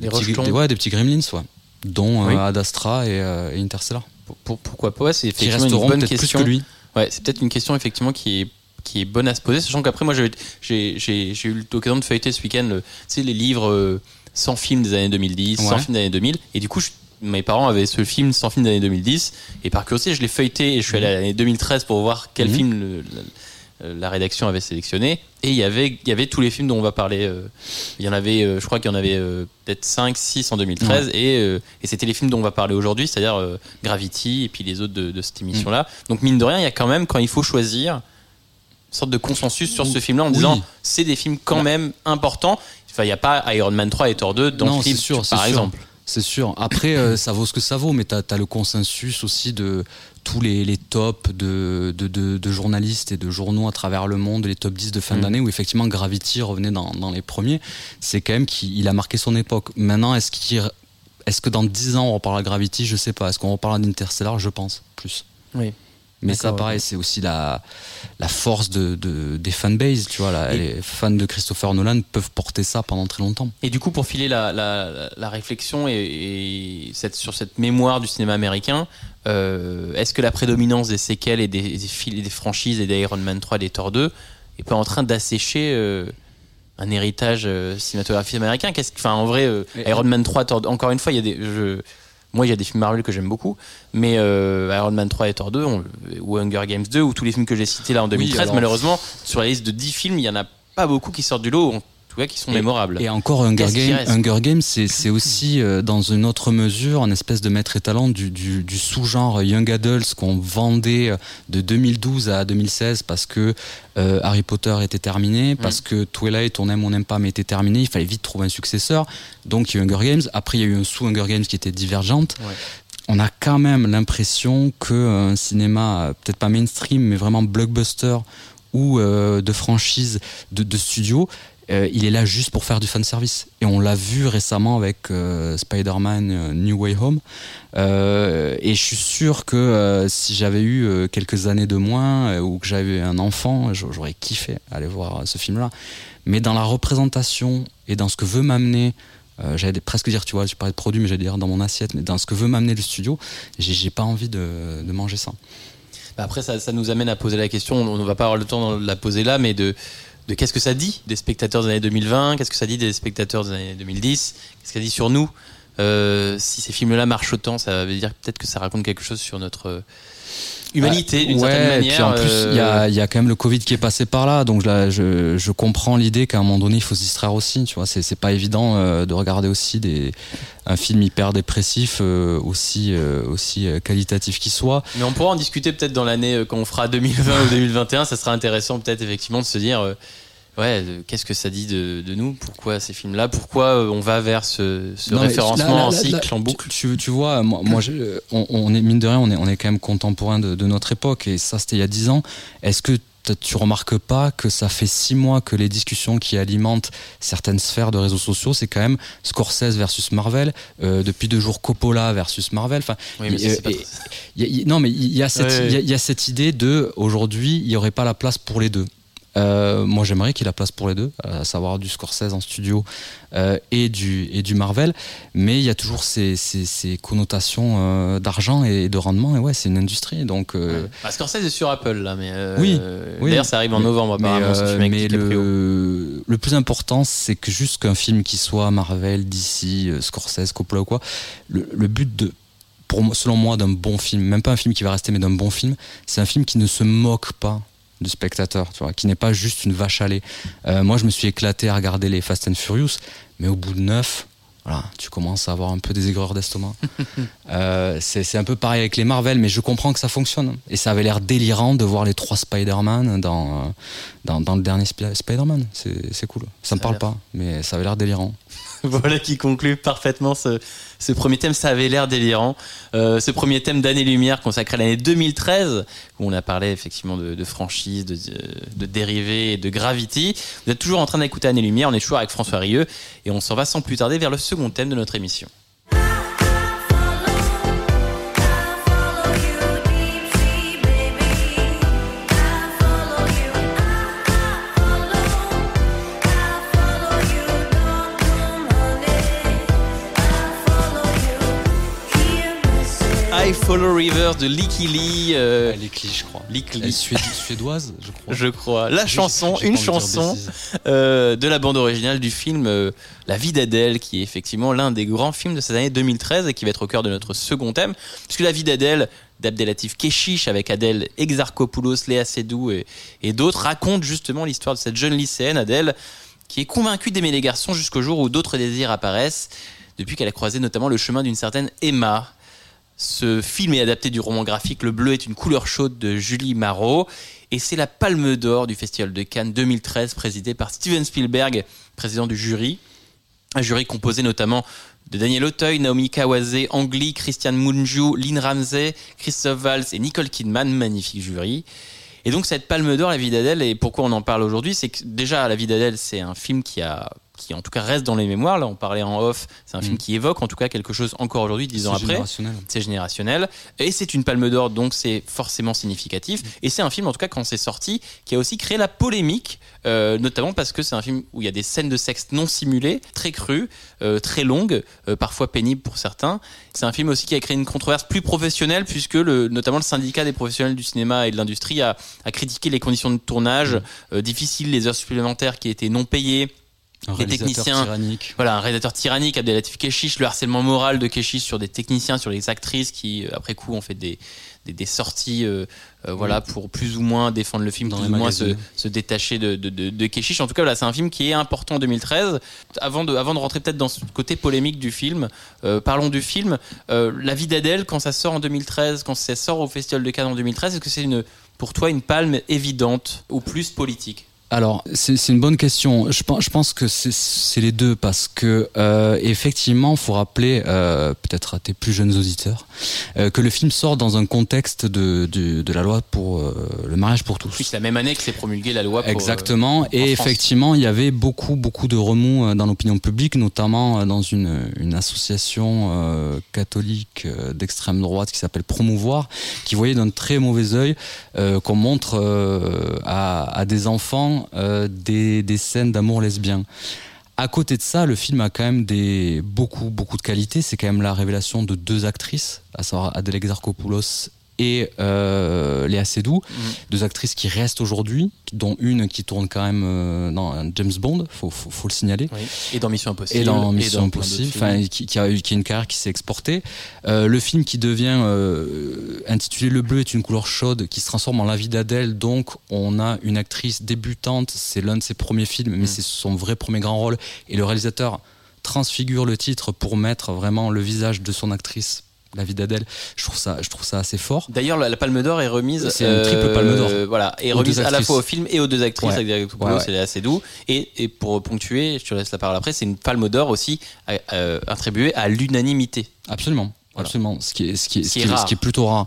Des petits, des- ouais, des petits gremlins, ouais, dont euh, Oui. Ad Astra et, euh, et Interstellar, Pour- pour- pourquoi pas ouais, C'est qui effectivement une resteront bonne peut-être plus question. que lui. Ouais, c'est peut-être une question effectivement qui est qui est bonne à se poser, sachant qu'après moi j'ai j'ai j'ai j'ai eu l'occasion de feuilleter ce week-end, le- tu sais les livres euh, sans film des années 2010, sans Ouais. film des années 2000, et du coup je- mes parents avaient ce film sans film des années 2010, et par curiosité je l'ai feuilleté et je suis allé à l'année 2013 pour voir quel Mhm. film le- la, la rédaction avait sélectionné, et il y avait il y avait tous les films dont on va parler. euh, il y en avait, euh, je crois qu'il y en avait euh, peut-être 5, 6 en 2013, et, et c'était les films dont on va parler aujourd'hui, c'est-à-dire Gravity et puis les autres de, de cette émission-là. Donc mine de rien, il y a quand même, quand il faut choisir, une sorte de consensus sur ce film-là en Oui. disant c'est des films quand Bah. même importants. Enfin, il n'y a pas Iron Man 3 et Thor 2 dans Non, ce film, c'est sûr, par c'est sûr. exemple. C'est sûr. Après, euh, ça vaut ce que ça vaut, mais tu as, le consensus aussi de tous les, les tops de, de, de- de journalistes et de journaux à travers le monde, les top 10 de fin Mm. d'année, où effectivement Gravity revenait dans, dans les premiers. C'est quand même qu'il il a marqué son époque. Maintenant, est-ce qu'il est-ce que dans 10 ans on reparlera de Gravity? Je sais pas. Est-ce qu'on reparlera d'Interstellar? Je pense plus. Oui. Mais ça, pareil, c'est aussi la, la force de, de- des fanbases. Tu vois, là, les fans de Christopher Nolan peuvent porter ça pendant très longtemps. Et du coup, pour filer la, la, la réflexion et, et cette, sur cette mémoire du cinéma américain, euh, est-ce que la prédominance des séquelles et des, franchises et des Iron Man 3 et des Thor 2 est pas en train d'assécher euh, un héritage euh, cinématographique américain? Qu'est-ce, en vrai, Iron Man 3, Thor 2, encore une fois, il y a des, je, moi, il y a des films Marvel que j'aime beaucoup, mais euh, Iron Man 3 et Thor 2, on- ou Hunger Games 2, ou tous les films que j'ai cités là en 2013, alors- malheureusement, sur la liste de 10 films, il y en a pas beaucoup qui sortent du lot, tout cas qui sont Et- mémorables. Et encore Hunger Games, Hunger Games, c'est aussi euh, dans une autre mesure un espèce de maître étalon du, du, du sous-genre Young Adults qu'on vendait euh, de 2012 à 2016 parce que euh, Harry Potter était terminé, parce que Twilight, on aime, on n'aime pas, mais était terminé. Il fallait vite trouver un successeur. Donc il y a eu Hunger Games. Après, il y a eu un sous-Hunger Games qui était divergente. Ouais. On a quand même l'impression qu'un cinéma, euh, peut-être pas mainstream, mais vraiment blockbuster ou euh, de franchise de, de studio, euh, il est là juste pour faire du fan service. Et on l'a vu récemment avec euh, Spider-Man euh, New Way Home. Et je suis sûr que si j'avais eu quelques années de moins ou que j'avais un enfant, j'a- j'aurais kiffé aller voir ce film-là. Mais dans la représentation et dans ce que veut m'amener, j'allais presque dire, tu vois, je parlais de produit, mais j'allais dire dans mon assiette, mais dans ce que veut m'amener le studio, j'ai pas envie de, de manger ça. Bah Après, ça nous amène à poser la question, on ne va pas avoir le temps de la poser là, mais de, de qu'est-ce que ça dit des spectateurs des années 2020, qu'est-ce que ça dit des spectateurs des années 2010, qu'est-ce que ça dit sur nous Euh, Si ces films-là marchent autant, ça veut dire peut-être que ça raconte quelque chose sur notre humanité d'une Ouais, certaine et manière. puis en plus, il y, euh, a, il y a quand même le Covid qui est passé par là, donc là, je, je comprends l'idée qu'à un moment donné, il faut se distraire aussi. Tu vois, c'est pas évident euh, de regarder aussi des, un film hyper dépressif, euh, aussi, euh, aussi euh, qualitatif qu'il soit. Mais on pourra en discuter peut-être dans l'année euh, quand on fera 2020 ou 2021. Ça sera intéressant peut-être effectivement de se dire, euh, ouais, qu'est-ce que ça dit de, de nous? Pourquoi ces films-là? Pourquoi euh, on va vers ce, ce Non, mais référencement là, là, en cycle, en boucle? Tu, vois, moi, moi, je- on, on est mine de rien, on est, on est quand même contemporain de, de notre époque, et ça, c'était il y a dix ans. Est-ce que tu remarques pas que ça fait six mois que les discussions qui alimentent certaines sphères de réseaux sociaux, c'est quand même Scorsese versus Marvel, euh, depuis deux jours Coppola versus Marvel. Enfin, Oui, mais pas y a- non, mais il y Ouais, ouais. y a- cette idée de aujourd'hui, il y aurait pas la place pour les deux. Euh, moi, j'aimerais qu'il y ait la place pour les deux, à savoir du Scorsese en studio euh, et, du, et du Marvel. Mais il y a toujours ces, ces, ces connotations euh, d'argent et de rendement. Et ouais, c'est une industrie. Donc, Bah, Scorsese est sur Apple là, mais Oui, oui. D'ailleurs, ça arrive en novembre mais, apparemment. mais le, le plus important, c'est que juste qu'un film qui soit Marvel, DC, Scorsese, Coppola ou quoi, le, le but de, pour, selon moi, d'un bon film, même pas un film qui va rester, mais d'un bon film, c'est un film qui ne se moque pas du spectateur, tu vois, qui n'est pas juste une vache à lait. Euh, moi, je me suis éclaté à regarder les Fast and Furious, mais au bout de neuf, voilà, tu commences à avoir un peu des aigreurs d'estomac. <laughs> Euh, c'est un peu pareil avec les Marvel, mais je comprends que ça fonctionne. Et ça avait l'air délirant de voir les trois Spider-Man dans, euh, dans, dans le dernier Spi- Spider-Man. C'est cool. Ça me Ça a parle pas, mais ça avait l'air délirant. <laughs> Voilà qui conclut parfaitement ce, premier thème. Ça avait l'air délirant. Euh, ce premier thème d'année-lumière consacré à l'année 2013, où on a parlé effectivement de, franchise, de, de dérivés et de gravity. Vous êtes toujours en train d'écouter Année-lumière. On est toujours avec François Rieu et on s'en va sans plus tarder vers le second thème de notre émission. Rivers de Licky Lee. euh, est cli, je crois. Lick Elle est Lee, suéd- suédoise, je crois. je crois. La chanson, une chanson euh, de la bande originale du film euh, La vie d'Adèle, qui est effectivement l'un des grands films de cette année 2013 et qui va être au cœur de notre second thème, puisque La vie d'Adèle d'Abdelatif Keshish avec Adèle Exarchopoulos, Léa Seydoux et, et d'autres raconte justement l'histoire de cette jeune lycéenne Adèle qui est convaincue d'aimer les garçons jusqu'au jour où d'autres désirs apparaissent, depuis qu'elle a croisé notamment le chemin d'une certaine Emma. Ce film est adapté du roman graphique Le bleu est une couleur chaude de Julie Marot et c'est la Palme d'Or du Festival de Cannes 2013 présidé par Steven Spielberg, président du jury. Un jury composé notamment de Daniel Auteuil, Naomi Kawase, Ang Lee, Christian Mungiu, Lynn Ramsey, Christophe Valls et Nicole Kidman, magnifique jury. Et donc cette Palme d'Or, La vie d'Adèle, et pourquoi on en parle aujourd'hui, c'est que déjà La vie d'Adèle, c'est un film qui a qui en tout cas reste dans les mémoires. Là, on parlait en off. C'est un film Mm. qui évoque en tout cas quelque chose encore aujourd'hui, dix ans après c'est générationnel et c'est une palme d'or donc c'est forcément significatif et c'est un film en tout cas quand c'est sorti qui a aussi créé la polémique euh, notamment parce que c'est un film où il y a des scènes de sexe non simulées très crues euh, très longues euh, parfois pénibles pour certains c'est un film aussi qui a créé une controverse plus professionnelle puisque le, notamment le syndicat des professionnels du cinéma et de l'industrie a, a critiqué les conditions de tournage euh, difficiles les heures supplémentaires qui étaient non payées Un techniciens. tyrannique. voilà, un réalisateur tyrannique, Abdelatif Keshish, le harcèlement moral de Keshish sur des techniciens, sur les actrices qui, euh, après coup, ont fait des, des, des sorties euh, euh, voilà, pour plus ou moins défendre le film, Dans plus ou moins se, se détacher de, de, de, de Keshish. En tout cas, voilà, c'est un film qui est important en 2013. Avant de, avant de rentrer peut-être dans ce côté polémique du film, euh, parlons du film. La vie d'Adèle, quand ça sort en 2013, quand ça sort au Festival de Cannes en 2013, est-ce que c'est une, pour toi une palme évidente ou plus politique? Alors, c'est une bonne question. Je pense, je pense que c'est- les deux parce que euh, effectivement, faut rappeler euh, peut-être à tes plus jeunes auditeurs euh, que le film sort dans un contexte de, de, de la loi pour euh, le mariage pour tous. Oui, c'est la même année que s'est promulguée la loi pour, euh, Exactement. Et France. effectivement, il y avait beaucoup, beaucoup de remous euh, dans l'opinion publique, notamment euh, dans une, une association euh, catholique euh, d'extrême droite qui s'appelle Promouvoir, qui voyait d'un très mauvais œil euh, qu'on montre euh, à, à des enfants euh, des, des scènes d'amour lesbien. À côté de ça, le film a quand même des beaucoup beaucoup de qualités. C'est quand même la révélation de deux actrices, à savoir Adèle Exarchopoulos et euh, Léa Seydoux, deux actrices qui restent aujourd'hui, dont une qui tourne quand même euh, dans James Bond, faut, faut, faut le signaler. Oui. Et dans Mission Impossible. Et dans Mission Impossible, enfin, qui, qui a qui a une carrière qui s'est exportée. Euh, le film qui devient euh, intitulé Le bleu est une couleur chaude, qui se transforme en La vie d'Adèle. Donc, on a une actrice débutante. C'est l'un de ses premiers films, mais Mm. c'est son vrai premier grand rôle. Et le réalisateur transfigure le titre pour mettre vraiment le visage de son actrice. La vie d'Adèle, je trouve ça, je trouve ça assez fort. D'ailleurs, la, la Palme d'Or est remise. C'est une triple Palme d'Or. Voilà, est remise à la fois au film et aux deux actrices, Ouais. avec Exarchopoulos Ouais, ouais. et pour ponctuer, je te laisse la parole après, c'est une Palme d'Or aussi euh, euh, attribuée à l'unanimité. Absolument. Voilà. Absolument, ce qui est, ce qui est, Ce qui est est- rare. ce qui est plutôt rare.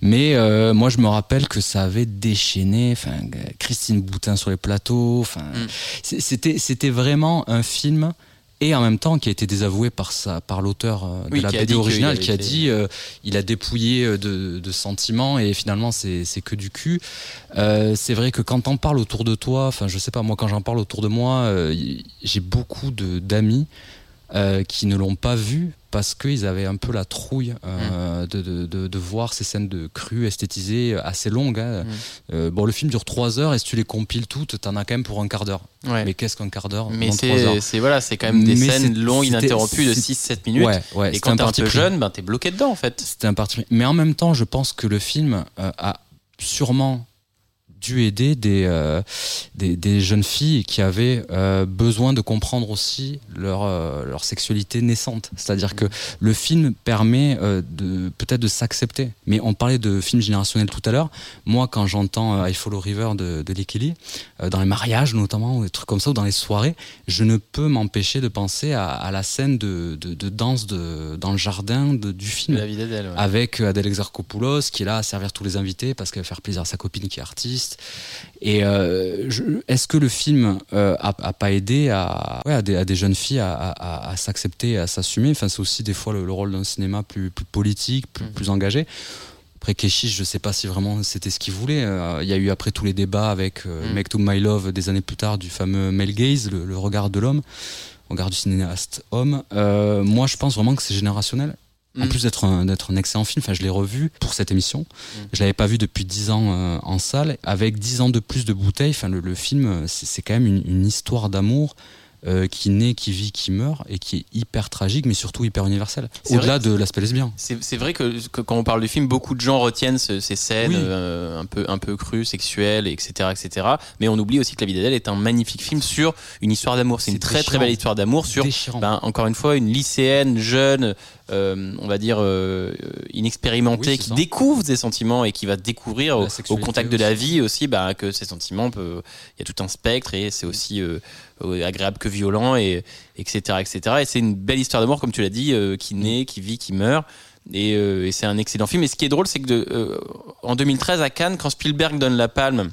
Mais euh, moi, je me rappelle que ça avait déchaîné. Enfin, Christine Boutin sur les plateaux. Enfin, Mm. c'est- c'était, c'était vraiment un film et en même temps qui a été désavoué par sa par l'auteur euh, de Oui, la BD originale qui a dit euh, il a dépouillé euh, de, de sentiments et finalement c'est que du cul. Euh, c'est vrai que quand t'en parles autour de toi enfin je sais pas moi quand j'en parle autour de moi euh, j'ai beaucoup d'amis qui ne l'ont pas vu parce qu'ils avaient un peu la trouille Mmh. euh, de, de, de, de voir ces scènes de cru esthétisées assez longues. hein. Mm. Euh, bon, le film dure trois heures et si tu les compiles toutes, t'en as quand même pour un quart d'heure. Ouais. Mais qu'est-ce qu'un quart d'heure Mais c'est voilà, c'est quand même des Mais scènes longues, ininterrompues de c'est- 6-7 minutes. Ouais, ouais, et quand un t'es un parti peu jeune, ben t'es bloqué dedans en fait. C'était un parti. Mais en même temps, je pense que le film euh, a sûrement dû aider des, euh, des, des jeunes filles qui avaient euh, besoin de comprendre aussi leur, euh, leur sexualité naissante. C'est-à-dire que le film permet euh, de peut-être de s'accepter. Mais on parlait de film générationnel tout à l'heure. Moi, quand j'entends euh, I Follow River de, de Lee Kelly, euh, dans les mariages notamment, ou des trucs comme ça, ou dans les soirées, je ne peux m'empêcher de penser à, à la scène de, de, de danse dans le jardin du film La vie d'Adèle. ouais. avec Adèle Exarchopoulos qui est là à servir tous les invités parce qu'elle veut faire plaisir à sa copine qui est artiste. Et euh, est-ce que le film euh, a, a pas aidé à, ouais, à, des, à des jeunes filles à, s'accepter, à s'assumer? Enfin, c'est aussi des fois le, le rôle d'un cinéma plus, plus politique, plus, Mhm. plus engagé. Après Keshish, je sais pas si vraiment c'était ce qu'il voulait. Euh, Il y a eu après tous les débats avec euh, Mhm. Make to My Love des années plus tard du fameux male gaze, le, le regard de l'homme, regard du cinéaste homme. Euh, moi, je pense vraiment que c'est générationnel. En Mm. plus d'être un, d'être un excellent film, enfin, je l'ai revu pour cette émission. Je l'avais pas vu depuis 10 ans euh, en salle. Avec 10 ans de plus de bouteilles, enfin, le, le film, euh, c'est, c'est quand même une, une histoire d'amour euh, qui naît, qui vit, qui meurt et qui est hyper tragique, mais surtout hyper universelle. C'est Au-delà de l'aspect lesbien. C'est c'est vrai que, que quand on parle du film, beaucoup de gens retiennent ce- ces scènes Oui. euh, un peu un peu crues, sexuelles, etc., etc. Mais on oublie aussi que La vie d'Adèle est un magnifique film sur une histoire d'amour. C'est une très très belle histoire d'amour sur ben, encore une fois une lycéenne jeune, euh, on va dire euh, Oui, c'est qui ça. découvre ses sentiments et qui va découvrir au, contact de la vie aussi ben, que ces sentiments il y a tout un spectre et c'est aussi euh, agréable que violent et etc etc. Et c'est une belle histoire d'amour comme tu l'as dit qui naît, qui vit, qui meurt. Et, et c'est un excellent film. Et ce qui est drôle, c'est que de, en 2013 à Cannes, quand Spielberg donne la palme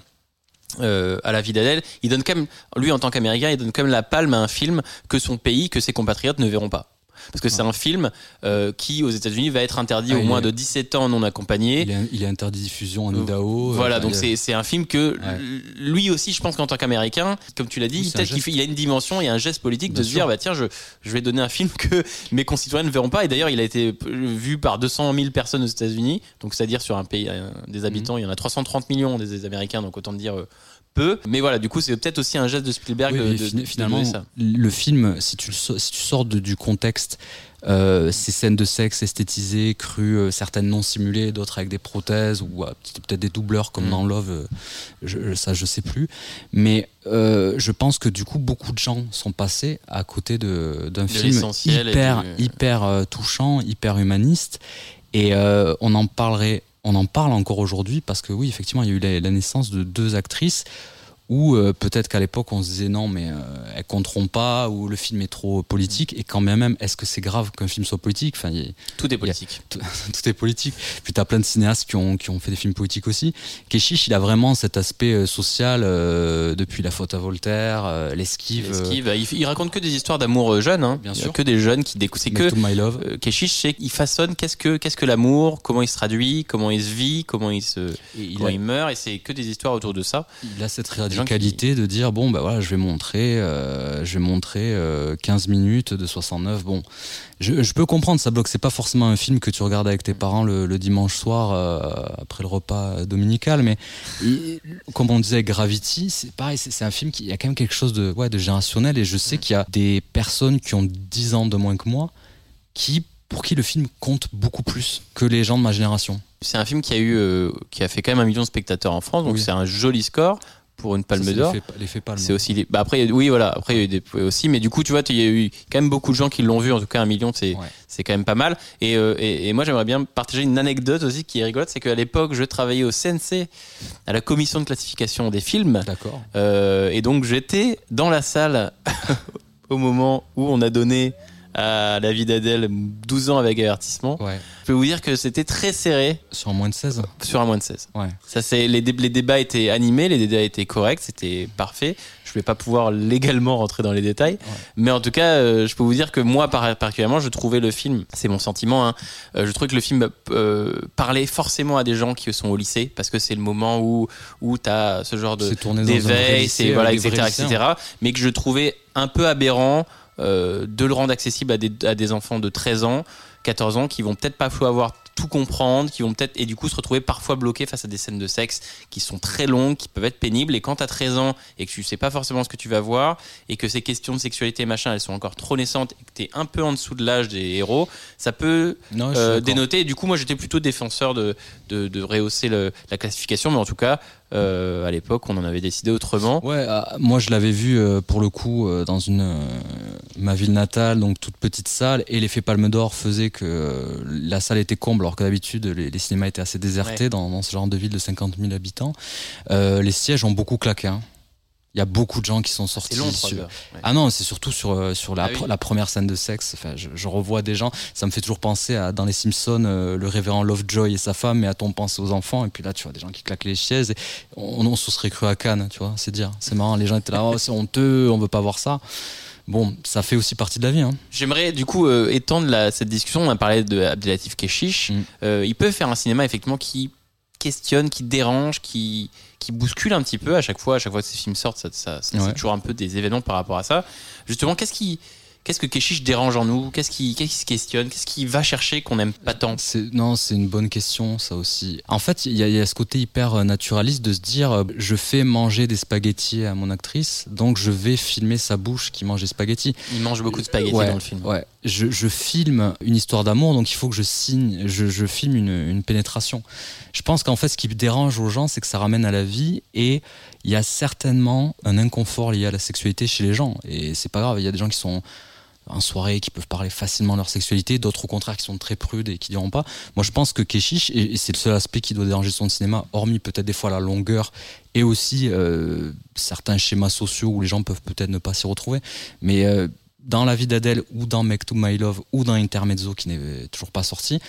euh, à la vie d'Adèle, il donne quand même, lui en tant qu'Américain, il donne quand même la palme à un film que son pays, que ses compatriotes ne verront pas. Parce que c'est un film euh, qui, aux États-Unis, va être interdit Ah, au il moins est- de 17 ans non accompagné. Il est, il est interdit de diffusion en Idaho. Voilà, euh, donc il y a- c'est un film que Ouais. lui aussi, je pense qu'en tant qu'Américain, comme tu l'as dit, Oui, peut-être qu'il a une dimension et un geste politique de se dire, bah tiens, je, je vais donner un film que <laughs> mes concitoyens ne verront pas. Et d'ailleurs, il a été vu par 200 000 personnes aux États-Unis, donc c'est-à-dire sur un pays euh, des habitants, il y en a 330 millions des, des Américains, donc autant dire euh, peu. Mais voilà, du coup, c'est peut-être aussi un geste de Spielberg Oui, de, mais de- fina- de finalement, ça. le film, si tu, si tu sors de- du contexte, euh, ces scènes de sexe esthétisées, crues, euh, certaines non simulées, d'autres avec des prothèses ou euh, peut-être des doubleurs comme Mm. dans Love, euh, je, ça je sais plus. Mais euh, je pense que du coup, beaucoup de gens sont passés à côté d'un film hyper, du- hyper euh, touchant, hyper humaniste. Et euh, on en parlerait, on en parle encore aujourd'hui parce que oui, effectivement, il y a eu la, naissance de deux actrices où euh, peut-être qu'à l'époque on se disait non mais euh, elles compteront pas ou le film est trop politique et quand bien même est-ce que c'est grave qu'un film soit politique? Enfin il y a- Tout est politique. <laughs> tout, tout est politique puis t'as plein de cinéastes qui ont, qui ont fait des films politiques aussi Keshish il a vraiment cet aspect euh, social euh, depuis la faute à Voltaire l'esquive L'esquive, il, il raconte que des histoires d'amour jeunes. Hein. Bien Il y a sûr. que des jeunes qui découvrent. C'est que to My Love Keshish, c'est qu'il façonne qu'est-ce que qu'est-ce que l'amour, comment il se traduit, comment il se vit, comment il se il, comment a, il meurt, et c'est que des histoires autour de ça. il a cette gens qui- radicalité de dire bon bah voilà je vais montrer euh, je vais montrer euh, 15 minutes de 69 bon je, je peux comprendre ça bloque. C'est pas forcément un film que tu regardes avec tes parents le, le dimanche soir euh, après le repas dominical mais comme on disait Gravity c'est pareil c'est c'est un film qui y a quand même quelque chose de ouais de générationnel et je sais qu'il y a des personnes qui ont 10 ans de moins que moi qui pour qui le film compte beaucoup plus que les gens de ma génération. C'est un film qui a eu euh, qui a fait quand même un million de spectateurs en France, donc Oui. c'est un joli score pour une Palme d'Or. l'effet- l'effet palme C'est aussi les- bah après oui voilà. Après il y a eu des aussi. Mais du coup tu vois il y a eu quand même beaucoup de gens qui l'ont vu. En tout cas un million c'est Ouais. c'est quand même pas mal. Et, euh, et, et moi j'aimerais bien partager une anecdote aussi qui est rigolote. C'est qu'à l'époque je travaillais au CNC à la commission de classification des films. D'accord. Euh, et donc j'étais dans la salle <laughs> au moment où on a donné à La vie d'Adèle, 12 ans avec avertissement. Ouais. Je peux vous dire que c'était très serré Sur un moins de 16 sur un moins de 16. Ouais. Ça, c'est les, dé- les débats étaient animés, les débats étaient corrects, c'était parfait. Je vais pas pouvoir légalement rentrer dans les détails, mais en tout cas, euh, je peux vous dire que moi, par- particulièrement, je trouvais le film, c'est mon sentiment, hein, euh, je trouvais que le film euh, parlait forcément à des gens qui sont au lycée, parce que c'est le moment où où t'as ce genre de d'éveil, c'est voilà, etc., etc. Mais que je trouvais un peu aberrant euh, de le rendre accessible à des, à des enfants de 13 ans, 14 ans, qui vont peut-être pas avoir tout comprendre, qui vont peut-être et du coup se retrouver parfois bloqués face à des scènes de sexe qui sont très longues, qui peuvent être pénibles. Et quand t'as 13 ans et que tu sais pas forcément ce que tu vas voir et que ces questions de sexualité machin, elles sont encore trop naissantes et que t'es un peu en dessous de l'âge des héros, ça peut Non, euh, dénoter. Et du coup, moi, j'étais plutôt défenseur de, de, de rehausser le- la classification, mais en tout cas, euh, à l'époque, on en avait décidé autrement. Ouais, euh, moi je l'avais vu euh, pour le coup euh, dans une euh, ma ville natale, donc toute petite salle, et l'effet Palme d'Or faisait que euh, la salle était comble, alors que d'habitude les, les cinémas étaient assez désertés Ouais. dans, dans ce genre de ville de 50 000 habitants. Euh, les sièges ont beaucoup claqué. hein. Il y a beaucoup de gens qui sont sortis. Long, 3 sur-. Ouais. Ah non, c'est surtout sur, euh, sur la, Ah oui. la première scène de sexe. Enfin, je, je revois des gens. Ça me fait toujours penser à dans les Simpsons, euh, le révérend Lovejoy et sa femme, mais a-t-on pensé aux enfants? Et puis là, tu vois des gens qui claquent les chaises. Et on, on se serait cru à Cannes, tu vois. C'est dire. C'est marrant. Les gens étaient là, oh, c'est honteux, on veut pas voir ça. Bon, ça fait aussi partie de la vie. Hein. J'aimerais du coup euh, étendre la- cette discussion. On a parlé de Abdelatif Keshish. Mm. Euh, il peut faire un cinéma effectivement qui questionne, qui dérange, qui, qui bouscule un petit peu à chaque fois. À chaque fois que ces films sortent, ça, ça- ça- Ouais. c'est toujours un peu des événements par rapport à ça. Justement, qu'est-ce qui, qu'est-ce que Keshish dérange en nous Qu'est-ce qui, qu'est-ce qui se questionne Qu'est-ce qui va chercher qu'on n'aime pas tant C'est- Non, c'est une bonne question, ça aussi. En fait, il y, a- il y a ce côté hyper euh, naturaliste de se dire euh, je fais manger des spaghettis à mon actrice, donc je vais filmer sa bouche qui mange des spaghettis. Il mange beaucoup de spaghettis ouais, dans le film. Ouais, je, je filme une histoire d'amour, donc il faut que je signe, je, je filme une, une pénétration. Je pense qu'en fait, ce qui dérange aux gens, c'est que ça ramène à la vie et il y a certainement un inconfort lié à la sexualité chez les gens. Et c'est pas grave, il y a des gens qui sont en soirée qui peuvent parler facilement de leur sexualité, d'autres au contraire qui sont très prudes et qui diront pas. Moi, je pense que Keshish, et c'est le seul aspect qui doit déranger son cinéma, hormis peut-être des fois la longueur et aussi euh, certains schémas sociaux où les gens peuvent peut-être ne pas s'y retrouver. Mais euh, dans la vie d'Adèle ou dans Make to My Love ou dans Intermezzo qui n'est toujours pas sorti,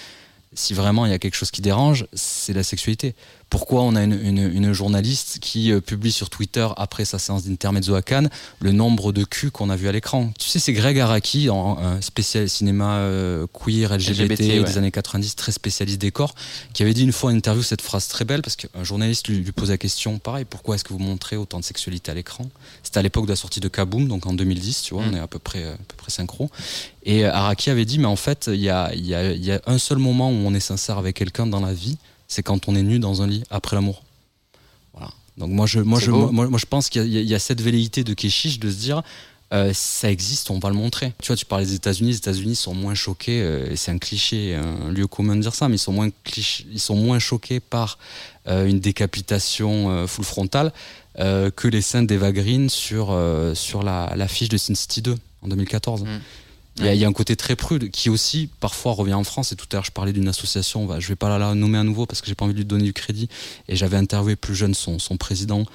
si vraiment il y a quelque chose qui dérange, c'est la sexualité. Pourquoi on a une, une- une journaliste qui euh, publie sur Twitter après sa séance d'Intermezzo à Cannes le nombre de culs qu'on a vu à l'écran Tu sais, c'est Greg Araki, en, un spécial cinéma euh, queer, LGBT, LGBT, des années 90, très spécialiste des corps, qui avait dit une fois en interview cette phrase très belle parce qu'un journaliste lui, lui pose la question, pareil, pourquoi est-ce que vous montrez autant de sexualité à l'écran? C'était à l'époque de la sortie de Kaboom, donc en 2010, tu vois, Mm. on est à peu près, à peu près synchro. Et euh, Araki avait dit, mais en fait, il y a, y, a, il y a un seul moment où on est sincère avec quelqu'un dans la vie, c'est quand on est nu dans un lit après l'amour. Voilà. Donc moi, je, moi, je, moi, moi, je pense qu'il y, a- y cette velléité de Keshish de se dire, euh, ça existe, on va le montrer. Tu vois, tu parlais des États-Unis, les États-Unis sont moins choqués, euh, et c'est un cliché, un lieu commun de dire ça, mais ils sont moins, ils sont moins choqués par euh, une décapitation full frontale que les scènes d'Eva Green sur, sur la, l'affiche de Sin City 2 en 2014. Mm. Il y, y a un côté très prude qui aussi parfois revient en France. Et tout à l'heure, je parlais d'une association. je vais pas la, la nommer à nouveau parce que j'ai pas envie de lui donner du crédit. Et j'avais interviewé plus jeune son, son président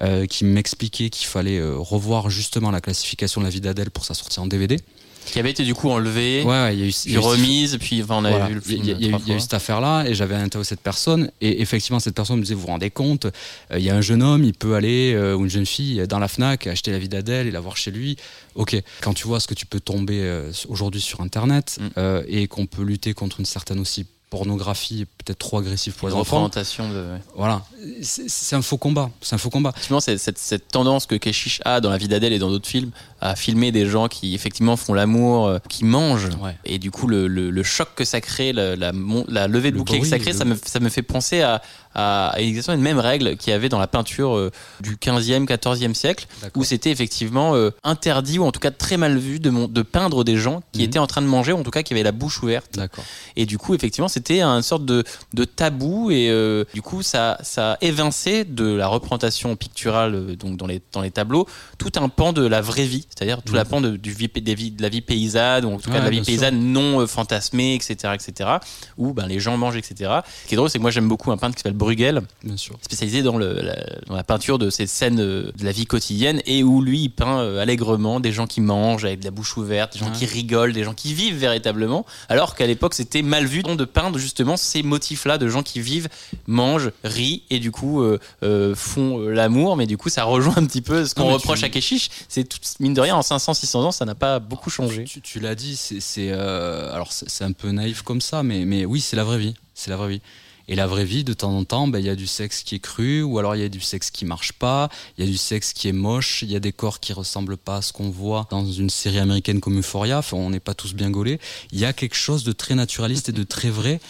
euh, qui m'expliquait qu'il fallait euh, revoir justement la classification de la vie d'Adèle pour sa sortie en DVD. Qui avait été du coup enlevé, Ouais, ouais, il y a eu, il y puis a eu- remise, puis enfin, on avait voilà. vu le film. Il y y y a eu cette affaire-là et j'avais interviewé cette personne et effectivement cette personne me disait vous vous rendez compte euh, il y a un jeune homme il peut aller euh, ou une jeune fille dans la Fnac acheter la vie d'Adèle et la voir chez lui ok quand tu vois ce que tu peux tomber euh, aujourd'hui sur internet Mm. et qu'on peut lutter contre une certaine aussi pornographie peut-être trop agressive pour les enfants représentation de. ouais. voilà c'est un faux combat c'est un faux combat Effectivement, cette, cette tendance que Keshish a dans la vie d'Adèle et dans d'autres films à filmer des gens qui effectivement font l'amour, euh, qui mangent. Ouais. Et du coup, le, le- le choc que ça crée, la, la, la levée de Le bouclier que ça crée, ça me, ça me fait penser à, à, à exactement une même règle qu'il y avait dans la peinture euh, du 15e, 14e siècle, où c'était effectivement euh, interdit, ou en tout cas très mal vu, de, mon- de peindre des gens qui Mhm. étaient en train de manger, ou en tout cas qui avaient la bouche ouverte. Et du coup, effectivement, c'était une sorte de, de tabou et euh, du coup, ça, ça évinçait de la représentation picturale donc dans les, dans les tableaux tout un pan de la vraie vie c'est-à-dire tout Mhm. l'appan de, du vie, des vies- de la vie paysanne, ou en tout cas Ouais, de la vie sûr. paysanne non euh, fantasmée, etc., etc., où ben, les gens mangent, etc. Ce qui est drôle, c'est que moi j'aime beaucoup un peintre qui s'appelle Bruegel, Bien sûr. spécialisé dans, le, la, dans la peinture de ces scènes euh, de la vie quotidienne et où lui il peint euh, allègrement des gens qui mangent avec de la bouche ouverte, des gens Ouais. qui rigolent, des gens qui vivent véritablement, alors qu'à l'époque c'était mal vu de peindre justement ces motifs-là de gens qui vivent, mangent, rient et du coup euh, euh, font l'amour, mais du coup ça rejoint un petit peu ce qu'on mais reproche tu- à Keshish, c'est tout, mine de rien en 500-600 ans ça n'a pas beaucoup changé. Tu, l'as dit, c'est euh, alors c'est un peu naïf comme ça, mais, mais oui, c'est la vraie vie. C'est la vraie vie. Et la vraie vie, de temps en temps, ben, il y a du sexe qui est cru, ou alors il y a du sexe qui marche pas, il y a du sexe qui est moche, il y a des corps qui ressemblent pas à ce qu'on voit dans une série américaine comme Euphoria. On n'est pas tous bien gaulés. Il y a quelque chose de très naturaliste et de très vrai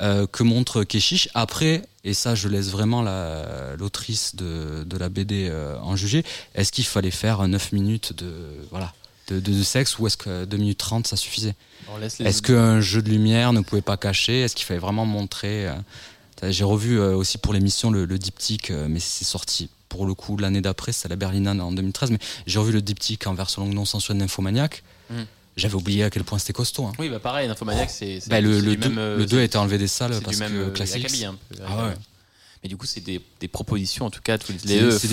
euh, que montre Keshish. Après, et ça, je laisse vraiment la- l'autrice de, de la BD euh, en juger. Est-ce qu'il fallait faire 9 minutes de voilà de, de- de sexe ou est-ce que 2 minutes 30 ça suffisait les- Est-ce qu'un jeu de lumière ne pouvait pas cacher Est-ce qu'il fallait vraiment montrer euh, J'ai revu euh, aussi pour l'émission le, le diptyque, mais c'est sorti pour le coup l'année d'après, c'est la Berlinale en 2013, mais j'ai revu le diptyque en version longue non censurée de Nymphomaniac. Mm. J'avais oublié à quel point c'était costaud. hein. Oui, bah pareil, Nymphomaniac, c'est- Bah, le, c'est le 2 même, euh, le deux c'est- a été enlevé des salles parce du même que euh, classique. acabit, un peu. Ah ouais. Mais du coup, c'est des, des propositions, en tout cas, toutes les deux c'est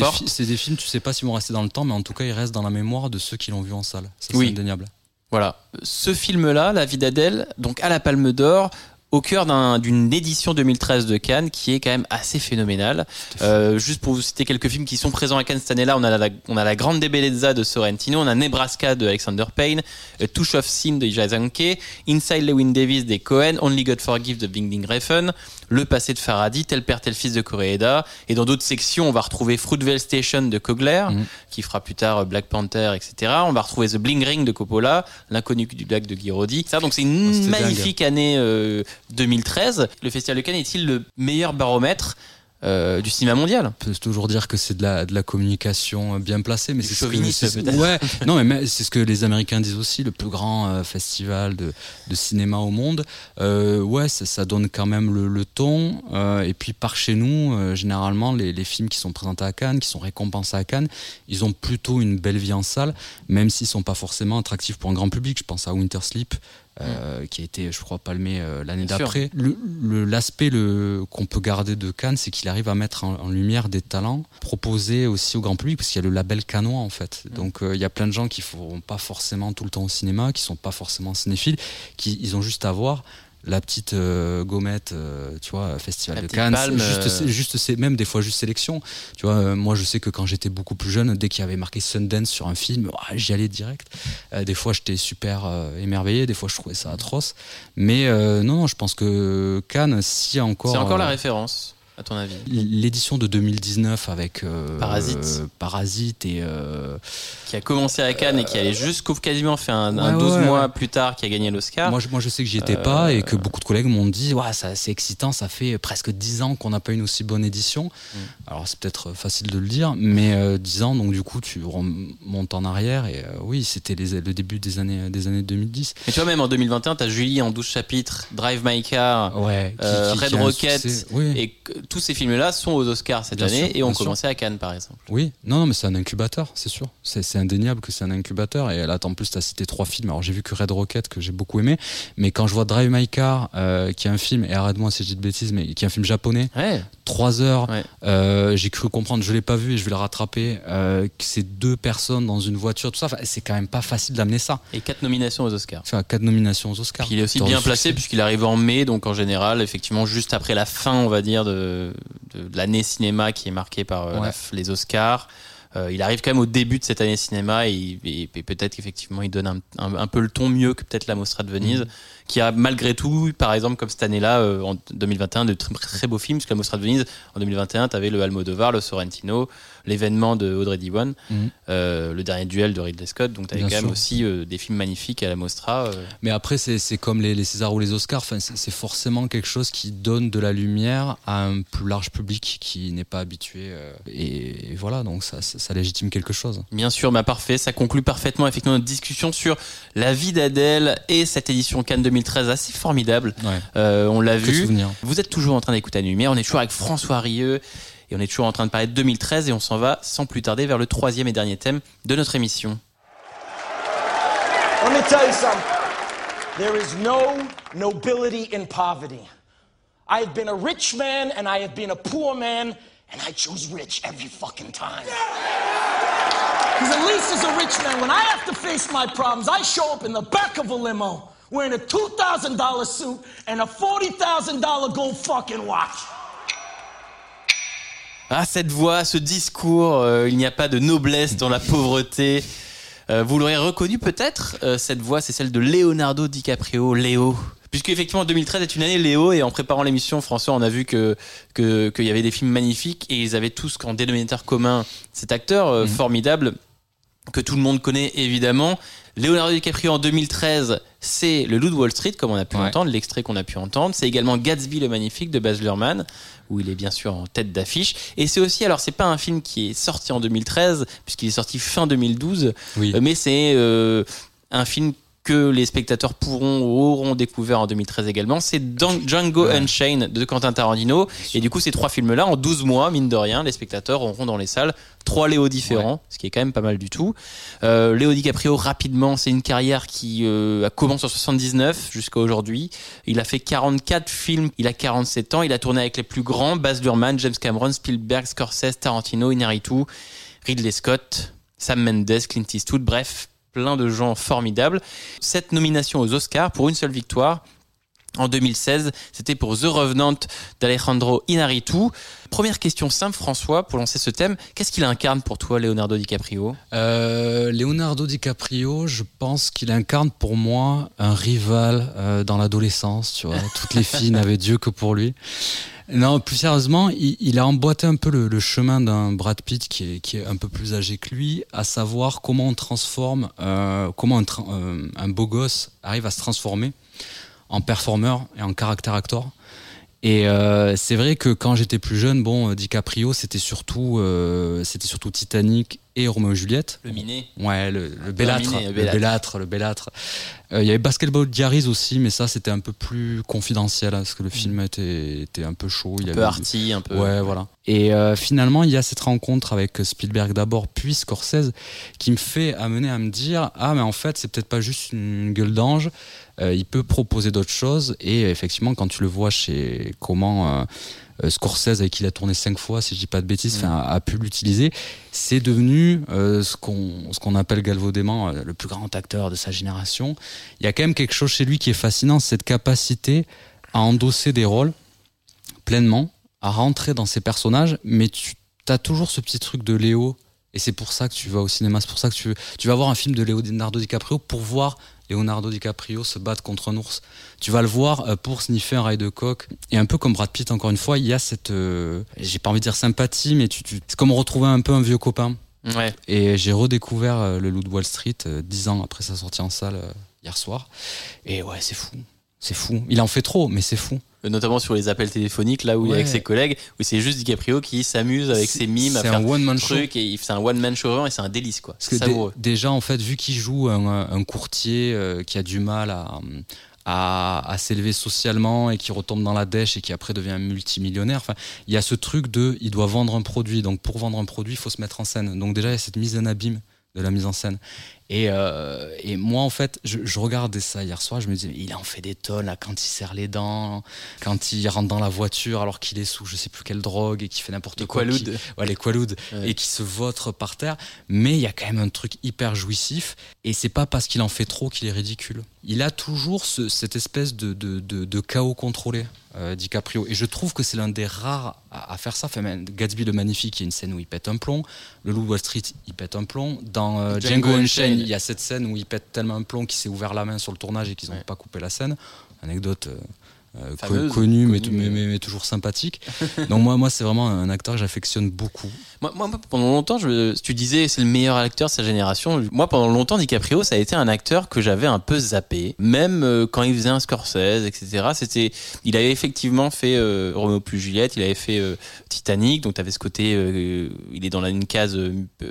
des, films, tu sais pas s'ils vont rester dans le temps, mais en tout cas, ils restent dans la mémoire de ceux qui l'ont vu en salle. Ça, c'est Oui. indéniable. Voilà. Ce film-là, La vie d'Adèle, donc à la Palme d'Or, au cœur d'un- d'une édition 2013 de Cannes qui est quand même assez phénoménale. Euh, juste pour vous citer quelques films qui sont présents à Cannes cette année-là, on a la, on a la Grande Bellezza de Sorrentino, on a Nebraska de Alexander Payne, A Touch of Sin de Jazanke, Inside Lewin Davis des Cohen, Only God Forgive de Bing Bing Refn, Le passé de Faraday, Tel père tel fils de Koreeda, et dans d'autres sections, on va retrouver Fruitvale Station de Kogler, Mhm. qui fera plus tard euh, Black Panther, etc. On va retrouver The Bling Ring de Coppola, L'inconnu du lac de Guiraudy. Ça, donc c'est une Oh, magnifique année euh, 2013. Le Festival de Cannes est-il le meilleur baromètre? Euh, du cinéma mondial On peut toujours dire que c'est de la, de la communication bien placée, mais c'est ce que. Ouais, non, mais mais c'est ce que les Américains disent aussi, le plus grand euh, festival de, de cinéma au monde. Euh, ouais, ça, ça donne quand même le, le ton. euh, et puis par chez nous, euh, généralement, les, les films qui sont présentés à Cannes, qui sont récompensés à Cannes, ils ont plutôt une belle vie en salle, même s'ils sont pas forcément attractifs pour un grand public. Je pense à Winter Sleep. Euh, qui a été, je crois, palmé euh, l'année d'après. Le- le- L'aspect le, qu'on peut garder de Cannes, c'est qu'il arrive à mettre en, en lumière des talents proposés aussi au grand public, parce qu'il y a le label canois en fait. Donc euh, il y a plein de gens qui ne feront pas forcément tout le temps au cinéma, qui sont pas forcément cinéphiles, qui ils ont juste à voir la petite euh, gommette, euh, tu vois, festival La de Cannes, palme, juste, euh. c'est juste c'est même des fois juste sélection. Tu vois, euh, moi je sais que quand j'étais beaucoup plus jeune, dès qu'il y avait marqué Sundance sur un film, j'y allais direct. Des fois j'étais super émerveillé, des fois je trouvais ça atroce. Mais non, non, je pense que Cannes, si encore. C'est encore la référence, à ton avis L'édition de 2019 avec euh, Parasite. euh, Parasite et euh, Qui a commencé à Cannes et qui allait jusqu'au quasiment fait un, un Ouais, 12 ouais, mois ouais. plus tard qui a gagné l'Oscar. moi, je, moi je sais que j'y étais Euh, pas et que beaucoup de collègues m'ont dit ouais, c'est excitant, ça fait presque 10 ans qu'on n'a pas une aussi bonne édition. Mm. Alors c'est peut-être facile de le dire, mais euh, 10 ans donc du coup tu remontes en arrière et euh, oui c'était le début des années des années 2010. Mais tu vois, même en 2021, t'as Julie en 12 chapitres, Drive My Car, qui- euh, qui- Red qui Rocket, succès. Oui. et tous ces films-là sont aux Oscars cette Bien année sûr, et ont sûr. commencé à Cannes, par exemple. Oui, non, non, mais c'est un incubateur, c'est sûr. C'est c'est indéniable que c'est un incubateur. Et là, en plus, tu as cité trois films. Alors, j'ai vu que Red Rocket, que j'ai beaucoup aimé. Mais quand je vois Drive My Car, euh, qui est un film, et arrête-moi si je dis de bêtises, mais qui est un film japonais, Ouais. Trois heures, Ouais. euh, j'ai cru comprendre, je l'ai pas vu et je vais le rattraper, euh, que c'est deux personnes dans une voiture, tout ça. Enfin, c'est quand même pas facile d'amener ça. Et quatre nominations aux Oscars. Enfin, quatre nominations aux Oscars. Puis il est aussi bien placé puisqu'il arrive en mai, donc en général, effectivement, juste après la fin, on va dire, de, de- de l'année cinéma qui est marquée par euh, Ouais. la f- les Oscars. Euh, il arrive quand même au début de cette année cinéma et, et- et peut-être qu'effectivement il donne un, un- un peu le ton mieux que peut-être la Mostra de Venise, qui a malgré tout, par exemple comme cette année-là, euh, en 2021, de très, très beaux films, parce que la Mostra de Venise, en 2021, tu avais le Almodovar, le Sorrentino, l'événement de Audrey Diwan, Mhm. euh, le dernier duel de Ridley Scott, donc tu avais Bien quand même aussi euh, des films magnifiques à la Mostra. euh, Mais après, c'est comme les, les Césars ou les Oscars. Enfin, c'est forcément quelque chose qui donne de la lumière à un plus large public qui n'est pas habitué. et, et voilà, donc ça, ça, ça légitime quelque chose. Bien sûr, bah parfait. Ça conclut parfaitement effectivement notre discussion sur la vie d'Adèle et cette édition Cannes 2013 assez formidable. Ouais. On l'a vu. souvenirs. Vous êtes toujours en train d'écouter à Lumière. On est toujours avec François Rieu et on est toujours en train de parler de 2013 et on s'en va sans plus tarder vers le troisième et dernier thème de notre émission. Let me tell you something. There is no nobility in poverty. I have been a rich man and I have been a poor man, and I choose rich every fucking time. Because at least as a rich man, when I have to face my problems, I show up in the back of a limo wearing a $2,000 suit and a $40,000 gold fucking watch. Ah, cette voix, ce discours, euh, il n'y a pas de noblesse dans la pauvreté. Euh, vous l'aurez reconnu peut-être, euh, cette voix, c'est celle de Leonardo DiCaprio, Léo. Puisque effectivement 2013 est une année Léo et en préparant l'émission François on a vu que que- qu'il y avait des films magnifiques et ils avaient tous qu'en dénominateur commun cet acteur euh, formidable que tout le monde connaît évidemment. Leonardo DiCaprio en 2013, c'est Le Loup de Wall Street, comme on a pu Ouais. entendre, l'extrait qu'on a pu entendre. C'est également Gatsby le Magnifique de Baz Luhrmann, où il est bien sûr en tête d'affiche. Et c'est aussi, alors c'est pas un film qui est sorti en 2013, puisqu'il est sorti fin 2012, Oui. euh, mais c'est euh, un film que les spectateurs pourront ou auront découvert en 2013 également. C'est Django Ouais. Unchained de Quentin Tarantino. Et du coup, ces trois films-là, en 12 mois, mine de rien, les spectateurs auront dans les salles trois Léo différents, ce qui est quand même pas mal du tout. Euh, Léo DiCaprio, rapidement, c'est une carrière qui euh, a commencé en 79 jusqu'à aujourd'hui. Il a fait 44 films, il a 47 ans, il a tourné avec les plus grands, Baz Luhrmann, James Cameron, Spielberg, Scorsese, Tarantino, Inarritu, Ridley Scott, Sam Mendes, Clint Eastwood, bref, plein de gens formidables. Cette nomination aux Oscars pour une seule victoire. En 2016, c'était pour The Revenant d'Alejandro Inarritu. Première question simple, François, pour lancer ce thème. Qu'est-ce qu'il incarne pour toi, Leonardo DiCaprio? Euh, Leonardo DiCaprio, je pense qu'il incarne pour moi un rival euh, dans l'adolescence, tu vois. Toutes les filles <laughs> n'avaient Dieu que pour lui. Non, plus sérieusement, il, a emboîté un peu le, chemin d'un Brad Pitt qui est, qui est un peu plus âgé que lui, à savoir comment on transforme, euh, comment un beau gosse arrive à se transformer en performeur et en caractère actor. Et euh, c'est vrai que quand j'étais plus jeune, bon, euh, DiCaprio, c'était surtout, euh, c'était surtout Titanic et Roméo et Juliette. Le miné Ouais, le, le bellâtre, le le bellâtre. le bellâtre. Euh, Il y avait Basketball Diaries aussi, mais ça c'était un peu plus confidentiel hein, parce que le film était, était un peu chaud. Il y Mm. Un peu avait- arty, un peu. Ouais, voilà. Et finalement, il y a cette rencontre avec Spielberg d'abord, puis Scorsese, qui me fait amener à me dire ah, mais en fait, c'est peut-être pas juste une gueule d'ange. Euh, il peut proposer d'autres choses. Et effectivement, quand tu le vois chez comment euh, euh, Scorsese, avec qui il a tourné cinq fois, si je dis pas de bêtises, Mm. a, a pu l'utiliser, c'est devenu euh, ce qu'on ce qu'on appelle galvaudément le plus grand acteur de sa génération. Il y a quand même quelque chose chez lui qui est fascinant, cette capacité à endosser des rôles pleinement, à rentrer dans ces personnages, mais tu as toujours ce petit truc de Léo, et c'est pour ça que tu vas au cinéma, c'est pour ça que tu, tu vas voir un film de Leonardo DiCaprio pour voir Leonardo DiCaprio se battre contre un ours. Tu vas le voir euh, pour sniffer un rail de coq. Et un peu comme Brad Pitt, encore une fois, il y a cette, euh, j'ai pas envie de dire sympathie, mais tu, tu- c'est comme retrouver un peu un vieux copain. Ouais. Et j'ai redécouvert euh, le Loup de Wall Street dix ans après sa sortie en salle hier soir. Et ouais, c'est fou. C'est fou. Il en fait trop, mais c'est fou. Euh, Notamment sur les appels téléphoniques, là où il est Ouais. avec ses collègues, où c'est juste DiCaprio qui s'amuse avec ses mimes à faire un one man show. trucs et il- c'est un one man show et c'est un délice quoi. Parce que déjà, en fait, vu qu'il joue un, un courtier euh, qui a du mal à, à, à s'élever socialement et qui retombe dans la dèche et qui après devient multimillionnaire, enfin, il y a ce truc de il doit vendre un produit. Donc, pour vendre un produit, il faut se mettre en scène. Donc, déjà, il y a cette mise en abîme de la mise en scène. Et, euh, et moi, en fait, je, je regardais ça hier soir, je me disais, il en fait des tonnes, là, quand il serre les dents, quand il rentre dans la voiture alors qu'il est sous je sais plus quelle drogue et qu'il fait n'importe quoi. Qui- Ouais, les Quaaludes. Ouais. Et qui se vautre par terre. Mais il y a quand même un truc hyper jouissif. Et c'est pas parce qu'il en fait trop qu'il est ridicule. Il a toujours ce- cette espèce de, de, de, de chaos contrôlé, euh, DiCaprio. Et je trouve que c'est l'un des rares à, à faire ça. Enfin, Gatsby le Magnifique, il y a une scène où il pète un plomb. Le Loup Wall Street, il pète un plomb. Dans euh, Django Django Unchained. Il y a cette scène où il pète tellement un plomb qu'il s'est ouvert la main sur le tournage et qu'ils n'ont Ouais. pas coupé la scène. Anecdote euh, co- Fameuse, connue, mais, connue, mais- mais- mais toujours sympathique. <laughs> Donc moi, moi c'est vraiment un acteur que j'affectionne beaucoup. Moi, moi, pendant longtemps, je, tu disais c'est le meilleur acteur de sa génération. Moi, pendant longtemps, DiCaprio, ça a été un acteur que j'avais un peu zappé. Même euh, quand il faisait un Scorsese, etc. C'était, il avait effectivement fait euh, Roméo plus Juliette, il avait fait euh, Titanic, donc tu avais ce côté, il est dans la, une case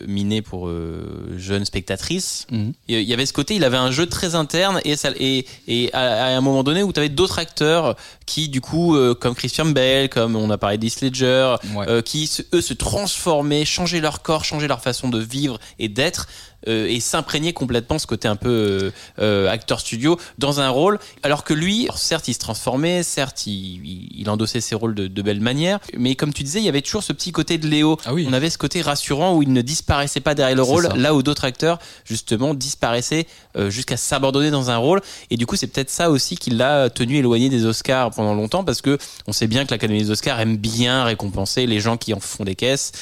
minée pour euh, jeune spectatrice. Mhm. Il y avait ce côté, il avait un jeu très interne et, ça, et, et à, à un moment donné où tu avais d'autres acteurs qui, du coup, euh, comme Christian Bale, comme on a parlé d'Heath Ledger, Ouais. euh, qui eux se transformaient, changeaient leur corps, changeaient leur façon de vivre et d'être euh, et s'imprégner complètement ce côté un peu euh, euh, acteur studio dans un rôle, alors que lui, certes, il se transformait, certes, il, il- endossait ses rôles de, de belle manière, mais comme tu disais, il y avait toujours ce petit côté de Léo. Ah oui. On avait ce côté rassurant où il ne disparaissait pas derrière le rôle, ça. là où d'autres acteurs, justement, disparaissaient euh, jusqu'à s'abandonner dans un rôle. Et du coup, c'est peut-être ça aussi qui l'a tenu éloigné des Oscars pendant longtemps, parce que on sait bien que l'Académie des Oscars aime bien récompenser les gens qui en font des caisses.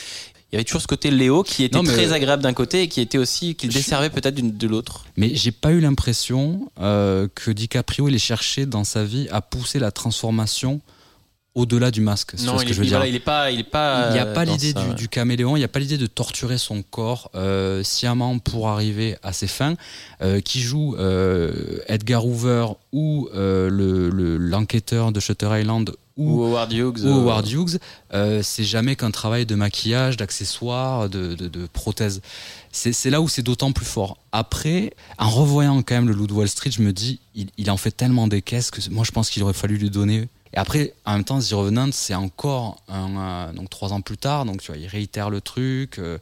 Il y avait toujours ce côté Léo qui était Non, très agréable d'un côté et qui était aussi qui le Je- desservait peut-être de l'autre. Mais j'ai pas eu l'impression euh, que DiCaprio il ait cherché dans sa vie à pousser la transformation au-delà du masque. Non, vois ce il que est, je veux il- dire. voilà, il est pas, il est pas. Il n'y a euh, pas dans l'idée ça, du, ouais. du caméléon, il n'y a pas l'idée de torturer son corps euh, sciemment pour arriver à ses fins. Euh, qui joue euh, Edgar Hoover ou euh, le- le- l'enquêteur de Shutter Island Ou ou, Howard Hughes. ou euh, Howard Hughes, euh, c'est jamais qu'un travail de maquillage, d'accessoires, de, de, de prothèses. C'est c'est là où c'est d'autant plus fort. Après, en revoyant quand même le Loup de Wall Street, je me dis, il, il en fait tellement des caisses que moi je pense qu'il aurait fallu lui donner. Et après, en même temps, The Revenant, c'est encore un, euh, donc trois ans plus tard, donc tu vois, il réitère le truc euh,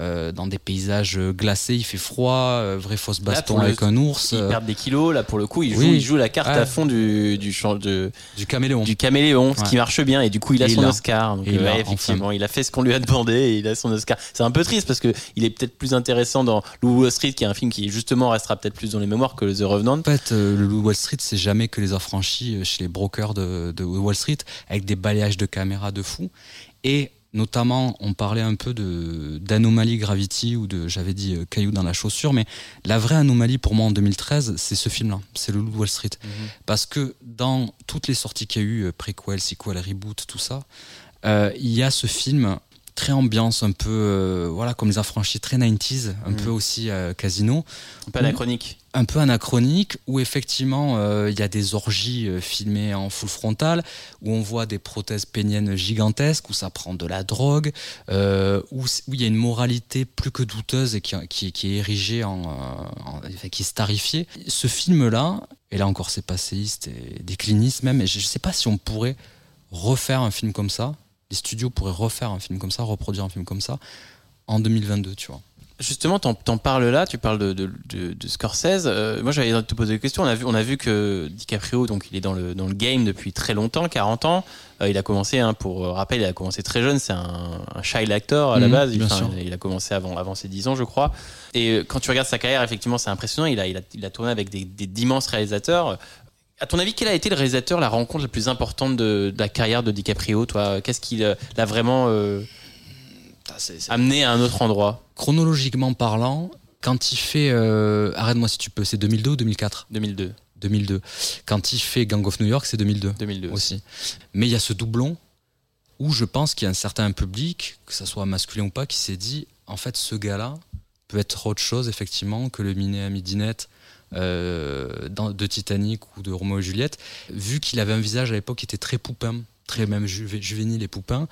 euh, dans des paysages glacés, il fait froid, euh, vrai fausse baston le- avec un ours, Il perd des kilos, là pour le coup, il joue, Oui. il joue la carte Ouais. à fond du, du, de, du caméléon. du caméléon, ce qui marche bien, et du coup il a Et son. Oscar. Donc, effectivement, enfin. il a fait ce qu'on lui a demandé et il a son Oscar. C'est un peu triste parce que il est peut-être plus intéressant dans Loup Wall Street, qui est un film qui justement restera peut-être plus dans les mémoires que The Revenant. En fait, le Loup de Wall Street, c'est jamais que les affranchis chez les brokers de, de Wall Street, avec des balayages de caméras de fou. Et notamment, on parlait un peu de d'anomalie Gravity ou de, j'avais dit, euh, caillou dans la chaussure, mais la vraie anomalie pour moi en 2013, c'est ce film-là, c'est le Loup de Wall Street. Parce que dans toutes les sorties qu'il y a eu, euh, préquel, sequel, reboot, tout ça, euh, il y a ce film très ambiance, un peu, voilà, comme les affranchis, très 90s, un Mhm. peu aussi casino Un peu anachronique. Un peu anachronique où effectivement euh, il y a des orgies euh, filmées en full frontal où on voit des prothèses péniennes gigantesques où ça prend de la drogue euh, où il y a une moralité plus que douteuse et qui, est érigée en, qui est starifiée. Ce film là et là encore c'est passéiste et décliniste même et je, je sais pas si on pourrait refaire un film comme ça les studios pourraient refaire un film comme ça reproduire un film comme ça en 2022 tu vois Justement, t'en, t'en parles là, tu parles de, de, de, de Scorsese. Euh, moi, de te poser des questions. On a vu, on a vu que DiCaprio, donc il est dans le, dans le game depuis très longtemps, 40 ans. Euh, il a commencé, hein, pour euh, rappel, il a commencé très jeune. C'est un, un child actor à la Mhm, base. Enfin, il a commencé avant, avant ses 10 ans, je crois. Et euh, quand tu regardes sa carrière, effectivement, c'est impressionnant. Il a, il a, il a tourné avec des, d'immenses réalisateurs. À ton avis, quel a été le réalisateur, la rencontre la plus importante de, de la carrière de DiCaprio Toi, qu'est-ce qui euh, l'a vraiment euh, amené à un autre endroit chronologiquement parlant, quand il fait euh, Arrête-moi si tu peux, c'est 2002 ou 2004 2002. 2002. Quand il fait Gang of New York, c'est 2002 2002 aussi. Mais il y a ce doublon où je pense qu'il y a un certain public, que ça soit masculin ou pas, qui s'est dit en fait, ce gars-là peut être autre chose, effectivement, que le minet à midinette euh, dans- de Titanic ou de Roméo et Juliette. Vu qu'il avait un visage à l'époque qui était très poupin, très même juvé- juvénile et poupin,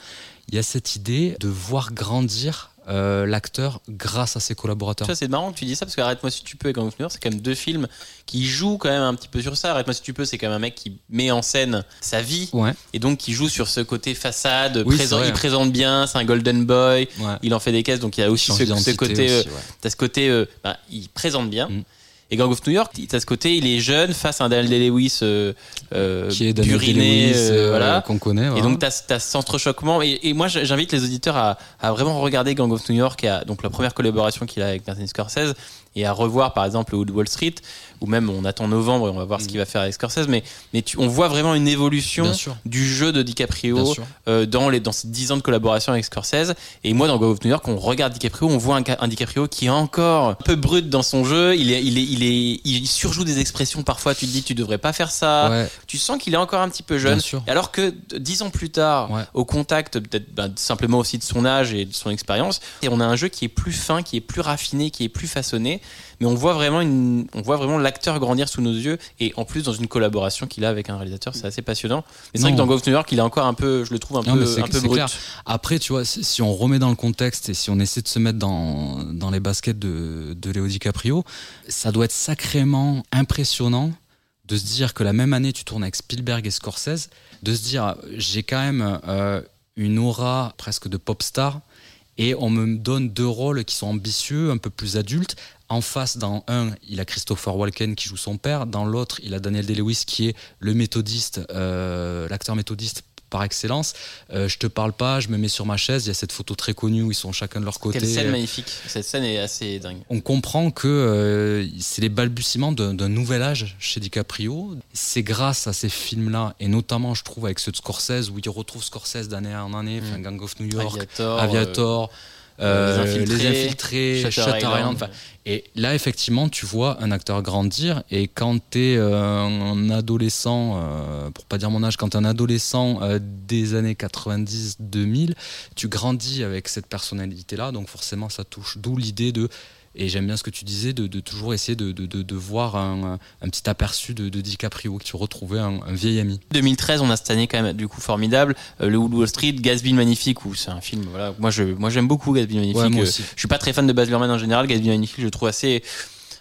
il y a cette idée de voir grandir euh, l'acteur grâce à ses collaborateurs. C'est marrant que tu dis ça parce que Arrête-moi si tu peux et Gang of c'est quand même deux films qui jouent quand même un petit peu sur ça. Arrête-moi si tu peux, c'est quand même un mec qui met en scène sa vie Ouais, et donc qui joue sur ce côté façade, Oui, présent, il présente bien, c'est un golden boy, ouais. il en fait des caisses, donc il y a aussi ce, côté, euh, aussi, ouais. t'as ce côté, euh, bah, il présente bien. Mm. Et Gang of New York, t'as ce côté, il est jeune face à un Daniel Day-Lewis euh, euh, qui est Daniel buriné, Day-Lewis, euh, euh, voilà. qu'on connaît. Et voilà. donc, tu as, ce entrechoquement. Et, et moi, j'invite les auditeurs à, à vraiment regarder Gang of New York, et à, donc la première collaboration qu'il a avec Martin Scorsese, et à revoir par exemple le Wood Wall Street, ou même on attend novembre et on va voir ce qu'il va faire avec Scorsese. Mais, mais tu, on voit vraiment une évolution du jeu de DiCaprio euh, dans, les, dans ces 10 ans de collaboration avec Scorsese. Et moi, dans Gang of New York, on regarde DiCaprio, on voit un, ca- un DiCaprio qui est encore un peu brut dans son jeu. Il, est, il, est, il, est, il surjoue des expressions parfois. Tu te dis, tu devrais pas faire ça. Ouais, Tu sens qu'il est encore un petit peu jeune. Alors que d- dix ans plus tard, Ouais. au contact peut-être ben, simplement aussi de son âge et de son expérience, et on a un jeu qui est plus fin, qui est plus raffiné, qui est plus façonné, mais on voit vraiment une, on voit vraiment l'acteur grandir sous nos yeux, et en plus dans une collaboration qu'il a avec un réalisateur, c'est assez passionnant. Mais c'est vrai que dans Ghost New York, il est encore un peu, je le trouve un Non, peu, un peu brut. clair. Après, tu vois, si si on remet dans le contexte et si on essaie de se mettre dans, dans les baskets de, de Léo DiCaprio, ça doit être sacrément impressionnant de se dire que la même année, tu tournes avec Spielberg et Scorsese, de se dire, j'ai quand même euh, une aura presque de pop star Et on me donne deux rôles qui sont ambitieux, un peu plus adultes. En face, dans un, il a Christopher Walken qui joue son père. Dans l'autre, il a Daniel Day-Lewis qui est le méthodiste, euh, l'acteur méthodiste par excellence. Euh, je te parle pas, je me mets sur ma chaise. Il y a cette photo très connue où ils sont chacun de leur côté. Quelle scène magnifique. Cette scène est assez dingue. On comprend que euh, c'est les balbutiements d'un nouvel âge chez DiCaprio. C'est grâce à ces films-là, et notamment, je trouve, avec ceux de Scorsese, où il retrouve Scorsese d'année en année, enfin, Gang of New York, Aviator, Aviator, euh, euh, Les Infiltrés, Les Infiltrés, Shutter Shutter, Island. Island. enfin, et là, effectivement, tu vois un acteur grandir. Et quand tu es un adolescent, euh, pour pas dire mon âge, quand tu un adolescent euh, des années 90-2000, tu grandis avec cette personnalité-là. Donc forcément, ça touche. D'où l'idée de. Et j'aime bien ce que tu disais, de, de toujours essayer de, de, de, voir un, un petit aperçu de, de DiCaprio, que tu retrouvais un, un vieil ami. 2013, on a cette année quand même du coup formidable. Euh, le Wood Wall Street, Gatsby le Magnifique, où c'est un film. Voilà, moi je, moi j'aime beaucoup Gatsby le Magnifique. Ouais, moi Euh, aussi. je suis pas très fan de Baz Luhrmann en général. Gatsby le Magnifique, je le trouve assez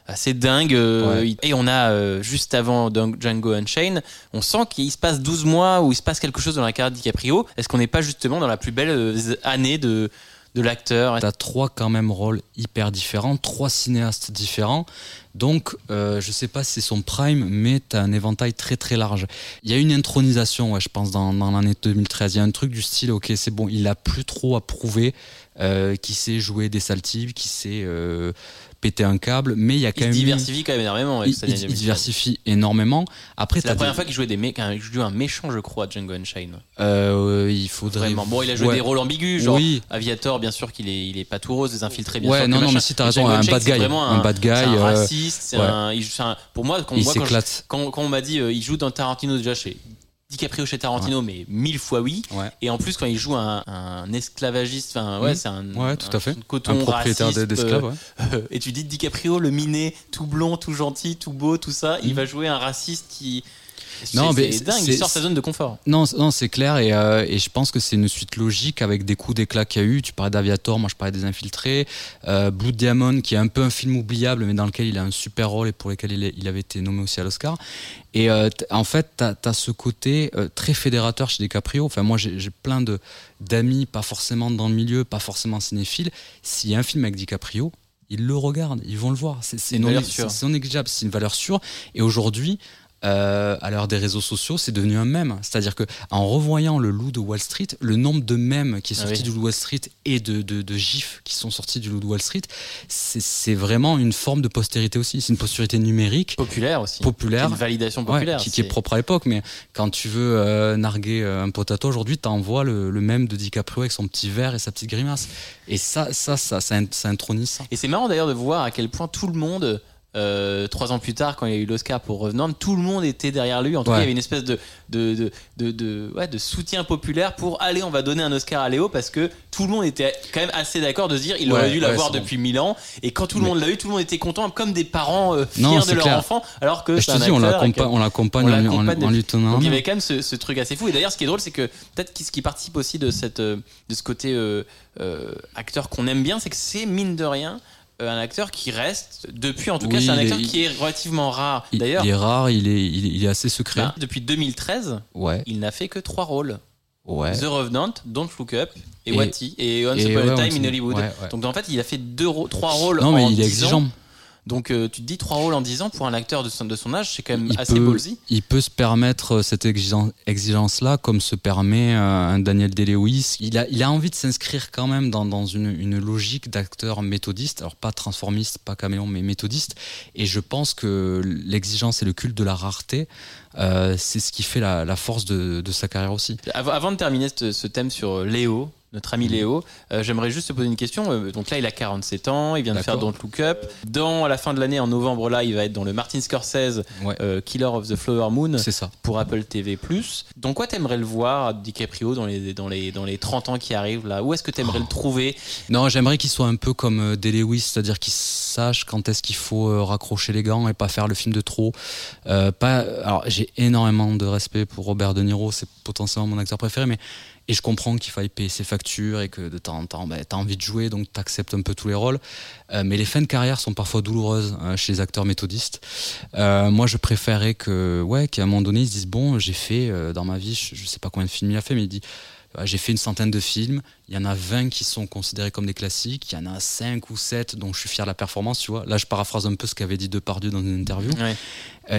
assez dingue. euh, Ouais. Et on a euh, juste avant Django Unchained, on sent qu'il se passe 12 mois où il se passe quelque chose dans la carrière de DiCaprio. Est-ce qu'on n'est pas justement dans la plus belle année de de l'acteur T'as trois quand même rôles hyper différents, trois cinéastes différents. Donc, euh, je sais pas si c'est son prime, mais t'as un éventail très très large. Il y a une intronisation, ouais, je pense, dans, l'année 2013. Il y a un truc du style, ok, c'est bon, il a plus trop à prouver, euh, qui sait jouer des sales types, qui sait euh, péter un câble, mais il y a Il quand se même. diversifie quand même énormément. avec il, il- il 2013. diversifie énormément. Après, C'est la première des- fois qu'il jouait des mé- qu'il jouait un méchant, je crois, Django Unchained. euh, il faudrait. Vraiment. Bon, il a joué Ouais. des rôles ambigus, genre Oui. Aviator, bien sûr qu'il est, il est pas tout rose, des infiltrés, bien Ouais, sûr. non, non, machin. mais si, t'as raison, un bad guy, vraiment un bad guy, un euh, raciste, c'est ouais. un, il- un- pour moi, quand, Il moi, quand, je- s'éclate. quand, quand on m'a dit, euh, il joue dans Tarantino déjà chez DiCaprio chez Tarantino, mais mille fois oui. Ouais. Et en plus, quand il joue un, un esclavagiste, enfin, ouais, Mhm. c'est un, Ouais, tout à un fait. coton Un propriétaire d'esclaves, euh, <laughs> et tu dis DiCaprio, le miné, tout blond, tout gentil, tout beau, tout ça, il Mhm. va jouer un raciste qui. Non, c'est mais c'est dingue, il sort sa zone de confort. Non, non c'est clair et, euh, et je pense que c'est une suite logique avec des coups d'éclat qu'il y a eu. Tu parlais d'Aviator, moi je parlais des Infiltrés. Euh, Blue Diamond, qui est un peu un film oubliable, mais dans lequel il a un super rôle et pour lequel il, avait été nommé aussi à l'Oscar. Et euh, en fait, tu as, ce côté euh, très fédérateur chez DiCaprio. Enfin, moi j'ai plein d'amis, pas forcément dans le milieu, pas forcément cinéphiles. S'il y a un film avec DiCaprio, ils le regardent, ils vont le voir. C'est non négligeable, c'est une valeur sûre. Et aujourd'hui, euh, à l'heure des réseaux sociaux, c'est devenu un mème. C'est-à-dire que en revoyant le loup de Wall Street, le nombre de mèmes qui est Ah sorti oui. du loup de Wall Street et de, de, de gifs qui sont sortis du loup de Wall Street, c'est vraiment une forme de postérité aussi. C'est une postérité numérique, Populaire aussi. populaire. Une validation Ouais, populaire. qui, qui est propre à l'époque, mais quand tu veux euh, narguer euh, un toi aujourd'hui, t'envoies le, le même de DiCaprio avec son petit verre et sa petite grimace. Et ça, ça, ça, ça, int- ça intronise ça. Et c'est marrant d'ailleurs de voir à quel point tout le monde, euh, trois ans plus tard, quand il y a eu l'Oscar pour Revenant, tout le monde était derrière lui. En tout cas, il y avait une espèce de, de, de, de, de- ouais, de soutien populaire pour aller, on va donner un Oscar à Léo parce que tout le monde était quand même assez d'accord de se dire il aurait dû l'avoir depuis mille ans. Et quand tout le monde l'a eu, tout le monde était content, comme des parents euh, fiers Non, de leur clair. enfant. Alors que je te dis, on l'accompagne, on l'accompagne on en, en- en lui tenant il y avait quand même ce, ce truc assez fou. Et d'ailleurs, ce qui est drôle, c'est que peut-être ce qui participe aussi de, cette, euh, de ce côté euh, acteur qu'on aime bien, c'est que c'est mine de rien un acteur qui reste depuis. En tout cas, c'est un est- acteur qui est relativement rare. Il, D'ailleurs, il est rare, il est, il est, assez secret. ben, depuis 2013, ouais, il n'a fait que trois rôles ouais. The Revenant, Don't Look Up et, Et- Wati et Once Upon a Time in Hollywood. ouais. Donc en fait, il a fait deux, trois rôles Non, en mais il est 10 ans. Donc euh, tu te dis trois rôles en 10 ans pour un acteur de son, de son âge, c'est quand même Il assez peut, ballsy. il peut se permettre euh, cette exigen- exigence-là, comme se permet euh, un Daniel Day-Lewis. Il a, il a envie de s'inscrire quand même dans, dans une, une logique d'acteur méthodiste, alors pas transformiste, pas caméléon, mais méthodiste. Et je pense que l'exigence et le culte de la rareté, euh, c'est ce qui fait la, la force de, de sa carrière aussi. Av- Avant de terminer ce, ce thème sur Léo, notre ami Léo, euh, j'aimerais juste te poser une question. Euh, Donc là, il a 47 ans, il vient de faire. Don't Look Up. Dans à la fin de l'année, en novembre, là, il va être dans le Martin Scorsese Ouais. euh, Killer of the Flower Moon ça. pour Apple TV+. Dans quoi t'aimerais le voir, DiCaprio, dans les, dans les, dans les 30 ans qui arrivent là? Où est-ce que t'aimerais le trouver? Non, j'aimerais qu'il soit un peu comme euh, Day Lewis, c'est-à-dire qu'il sache quand est-ce qu'il faut raccrocher les gants et pas faire le film de trop. Pas, alors, j'ai énormément de respect pour Robert De Niro, c'est potentiellement mon acteur préféré, mais et je comprends qu'il faille payer ses factures et que de temps en temps, bah, t'as envie de jouer, donc t'acceptes un peu tous les rôles. Euh, mais les fins de carrière sont parfois douloureuses hein, chez les acteurs méthodistes. Euh, moi, je préférais que, ouais, qu'à un moment donné, ils se disent bon, j'ai fait euh, dans ma vie, je, je sais pas combien de films il a fait, mais il dit J'ai fait une centaine de films. Il y en a 20 qui sont considérés comme des classiques. Il y en a 5 ou 7 dont je suis fier de la performance. Tu vois. Là, je paraphrase un peu ce qu'avait dit Depardieu dans une interview. Ouais.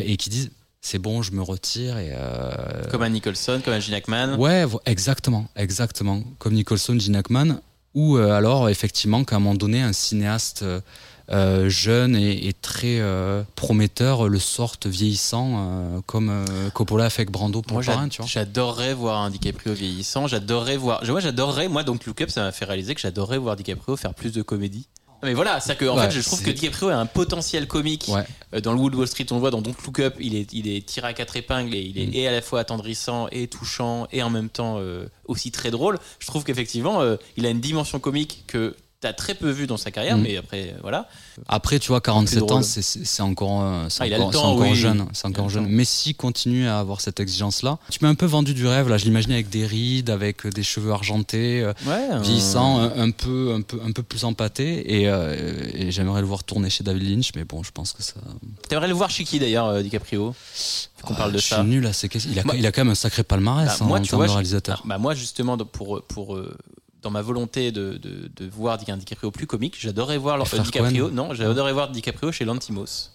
Et qui disent c'est bon, je me retire. Et, euh, Comme un Nicholson, comme un Gene Hackman. Ouais, exactement, exactement. Comme Nicholson, Gene Hackman, ou euh, alors effectivement qu'à un moment donné, un cinéaste euh, jeune et, et très prometteur le sorte vieillissant, comme Coppola a fait avec Brando pour parrain, tu vois. j'adorerais voir un DiCaprio vieillissant. J'adorerais voir. Moi, j'adorerais. Moi, donc, Look Up, ça m'a fait réaliser que j'adorerais voir DiCaprio faire plus de comédie. Mais voilà, c'est-à-dire que en Ouais, fait, je trouve c'est- que DiCaprio a un potentiel comique. Ouais. Euh, Dans le Wood Wall Street, on le voit dans Don't Look Up, il est, il est tiré à quatre épingles et il est Mm. et à la fois attendrissant et touchant et en même temps euh, aussi très drôle. Je trouve qu'effectivement, euh, il a une dimension comique que t'as très peu vu dans sa carrière, Mm. mais après, euh, voilà. Après, tu vois, 47 drôle. ans, c'est- encore, euh, c'est Ah, encore, temps, encore oui. jeune. C'est encore jeune. Messi continue à avoir cette exigence-là. Tu m'as un peu vendu du rêve, là. Je l'imaginais avec des rides, avec euh, des cheveux argentés. euh, Ouais. vieillissant, un, un peu, un peu, un peu plus empâté, et, euh, et j'aimerais le voir tourner chez David Lynch, mais bon, je pense que ça. T'aimerais le voir chez qui d'ailleurs, euh, DiCaprio? Qu'on parle de Ah, je ça. suis nul à ces questions. Il a, Moi- il a quand même un sacré palmarès Bah, en, moi, en tu termes vois, de réalisateur. Ah, bah, moi, justement, pour, pour, euh, dans ma volonté de, de, de voir DiCaprio plus comique, j'adorerais voir euh, DiCaprio. Non, j'adorerais voir DiCaprio chez Lantimos.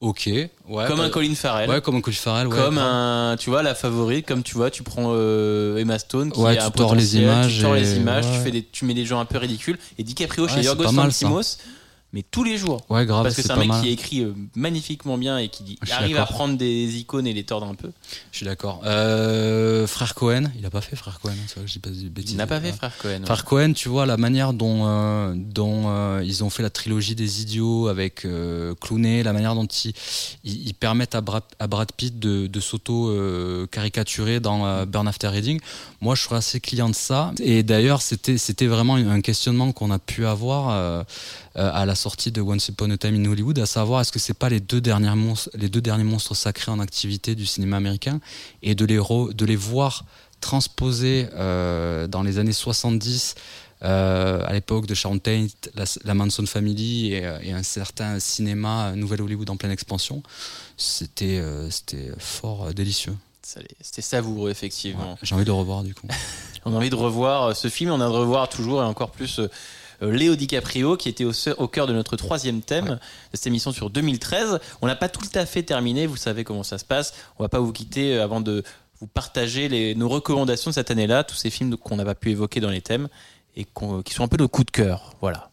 Ok, ouais. comme bah, un Colin Farrell. Ouais, comme un Colin Farrell, ouais. comme un, tu vois, la favorite, comme tu vois, tu prends euh, Emma Stone qui Ouais, a tu tords les images tu tords les images, tu ouais. fais des, tu mets des gens un peu ridicules. Et DiCaprio Ouais, chez Yorgos mal, ça. Mais tous les jours. Ouais, grave, Parce que c'est un mec mal. qui écrit euh, magnifiquement bien et qui arrive à prendre des icônes et les tordre un peu. Je suis d'accord. Euh, frère Cohen, il a pas fait Frère Cohen, c'est vrai que je dis pas bêtises. Il n'a pas fait frère Cohen. ouais. Frère Cohen, tu vois la manière dont euh, dont euh, ils ont fait la trilogie des idiots avec euh, Clooney, la manière dont ils, ils, ils permettent à Brad, à Brad Pitt de, de s'auto euh, caricaturer dans euh, Burn After Reading. Moi, je suis assez client de ça. Et d'ailleurs, c'était c'était vraiment un questionnement qu'on a pu avoir à la sortie de Once Upon a Time in Hollywood, à savoir est-ce que c'est pas les deux derniers monstres, les deux derniers monstres sacrés en activité du cinéma américain, et de les re- de les voir transposés euh, dans les années 70 euh, à l'époque de Sharon Tate, la, la Manson Family et, euh, et un certain cinéma euh, Nouvelle Hollywood en pleine expansion, c'était euh, fort euh, délicieux. C'était savoureux, effectivement. Ouais, J'ai envie de le revoir du coup. <laughs> On a envie de revoir euh, ce film, on a envie de revoir toujours et encore plus euh, euh, Léo DiCaprio qui était au, cœur de notre troisième thème de cette émission sur 2013. On n'a pas tout à fait terminé, vous savez comment ça se passe. On va pas vous quitter euh, avant de vous partager les, nos recommandations de cette année-là, tous ces films qu'on n'a pas pu évoquer dans les thèmes et qu'on- qui sont un peu nos coups de cœur. Voilà.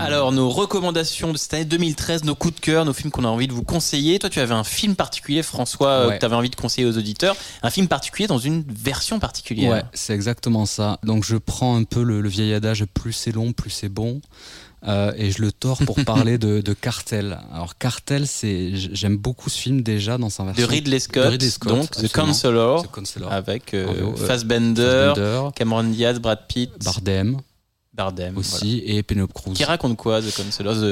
Alors, nos recommandations de cette année 2013, nos coups de cœur, nos films qu'on a envie de vous conseiller. Toi, tu avais un film particulier, François, euh, Ouais. que tu avais envie de conseiller aux auditeurs. Un film particulier dans une version particulière. Ouais, c'est exactement ça. Donc je prends un peu le, le vieil adage plus c'est long, plus c'est bon. euh, et je le tords pour <laughs> parler de, de Cartel. Alors Cartel, c'est j'aime beaucoup ce film déjà dans sa De version Ridley Scott, de Ridley Scott, donc The. Counselor, The Counselor. avec euh, euh, Fassbender, Fassbender, Cameron Diaz, Brad Pitt, Bardem Bardem aussi et Penelope Cruz. Qui raconte quoi, The,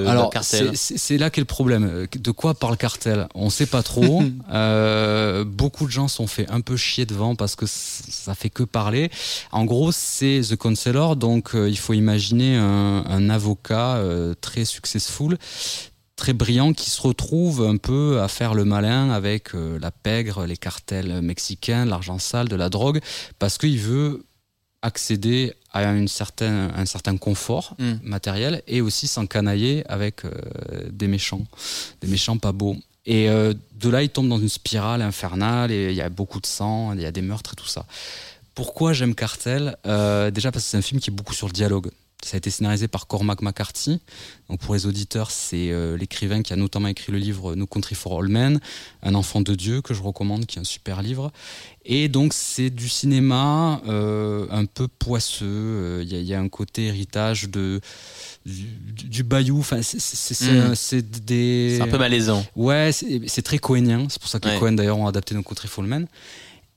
Alors, The Cartel c'est- là qu'est le problème. Euh, De quoi parle Cartel On sait pas trop. <laughs> Euh, beaucoup de gens sont fait un peu chier devant parce que ça fait que parler. En gros, c'est The Counselor, donc euh, il faut imaginer un, un avocat euh, très successful très brillant qui se retrouve un peu à faire le malin avec euh, la pègre, les cartels mexicains, l'argent sale, de la drogue, parce qu'il veut accéder à une certaine, un certain confort Mm. matériel et aussi s'encanailler avec euh, des méchants, des méchants pas beaux. Et euh, de là, il tombe dans une spirale infernale et il y a beaucoup de sang, il y a des meurtres et tout ça. Pourquoi j'aime Cartel? Euh, Déjà parce que c'est un film qui est beaucoup sur le dialogue. Ça a été scénarisé par Cormac McCarthy. Donc pour les auditeurs, c'est euh, l'écrivain qui a notamment écrit le livre No Country for All Men, Un enfant de Dieu que je recommande, qui est un super livre. Et donc c'est du cinéma euh, un peu poisseux. Euh, Il y, a- il y a un côté héritage de du, du bayou. Enfin, c'est- Mm. c'est des. Un peu malaisant. Ouais, c'est très cohénien. C'est pour ça que les Ouais. Cohen d'ailleurs ont adapté No Country for All Men.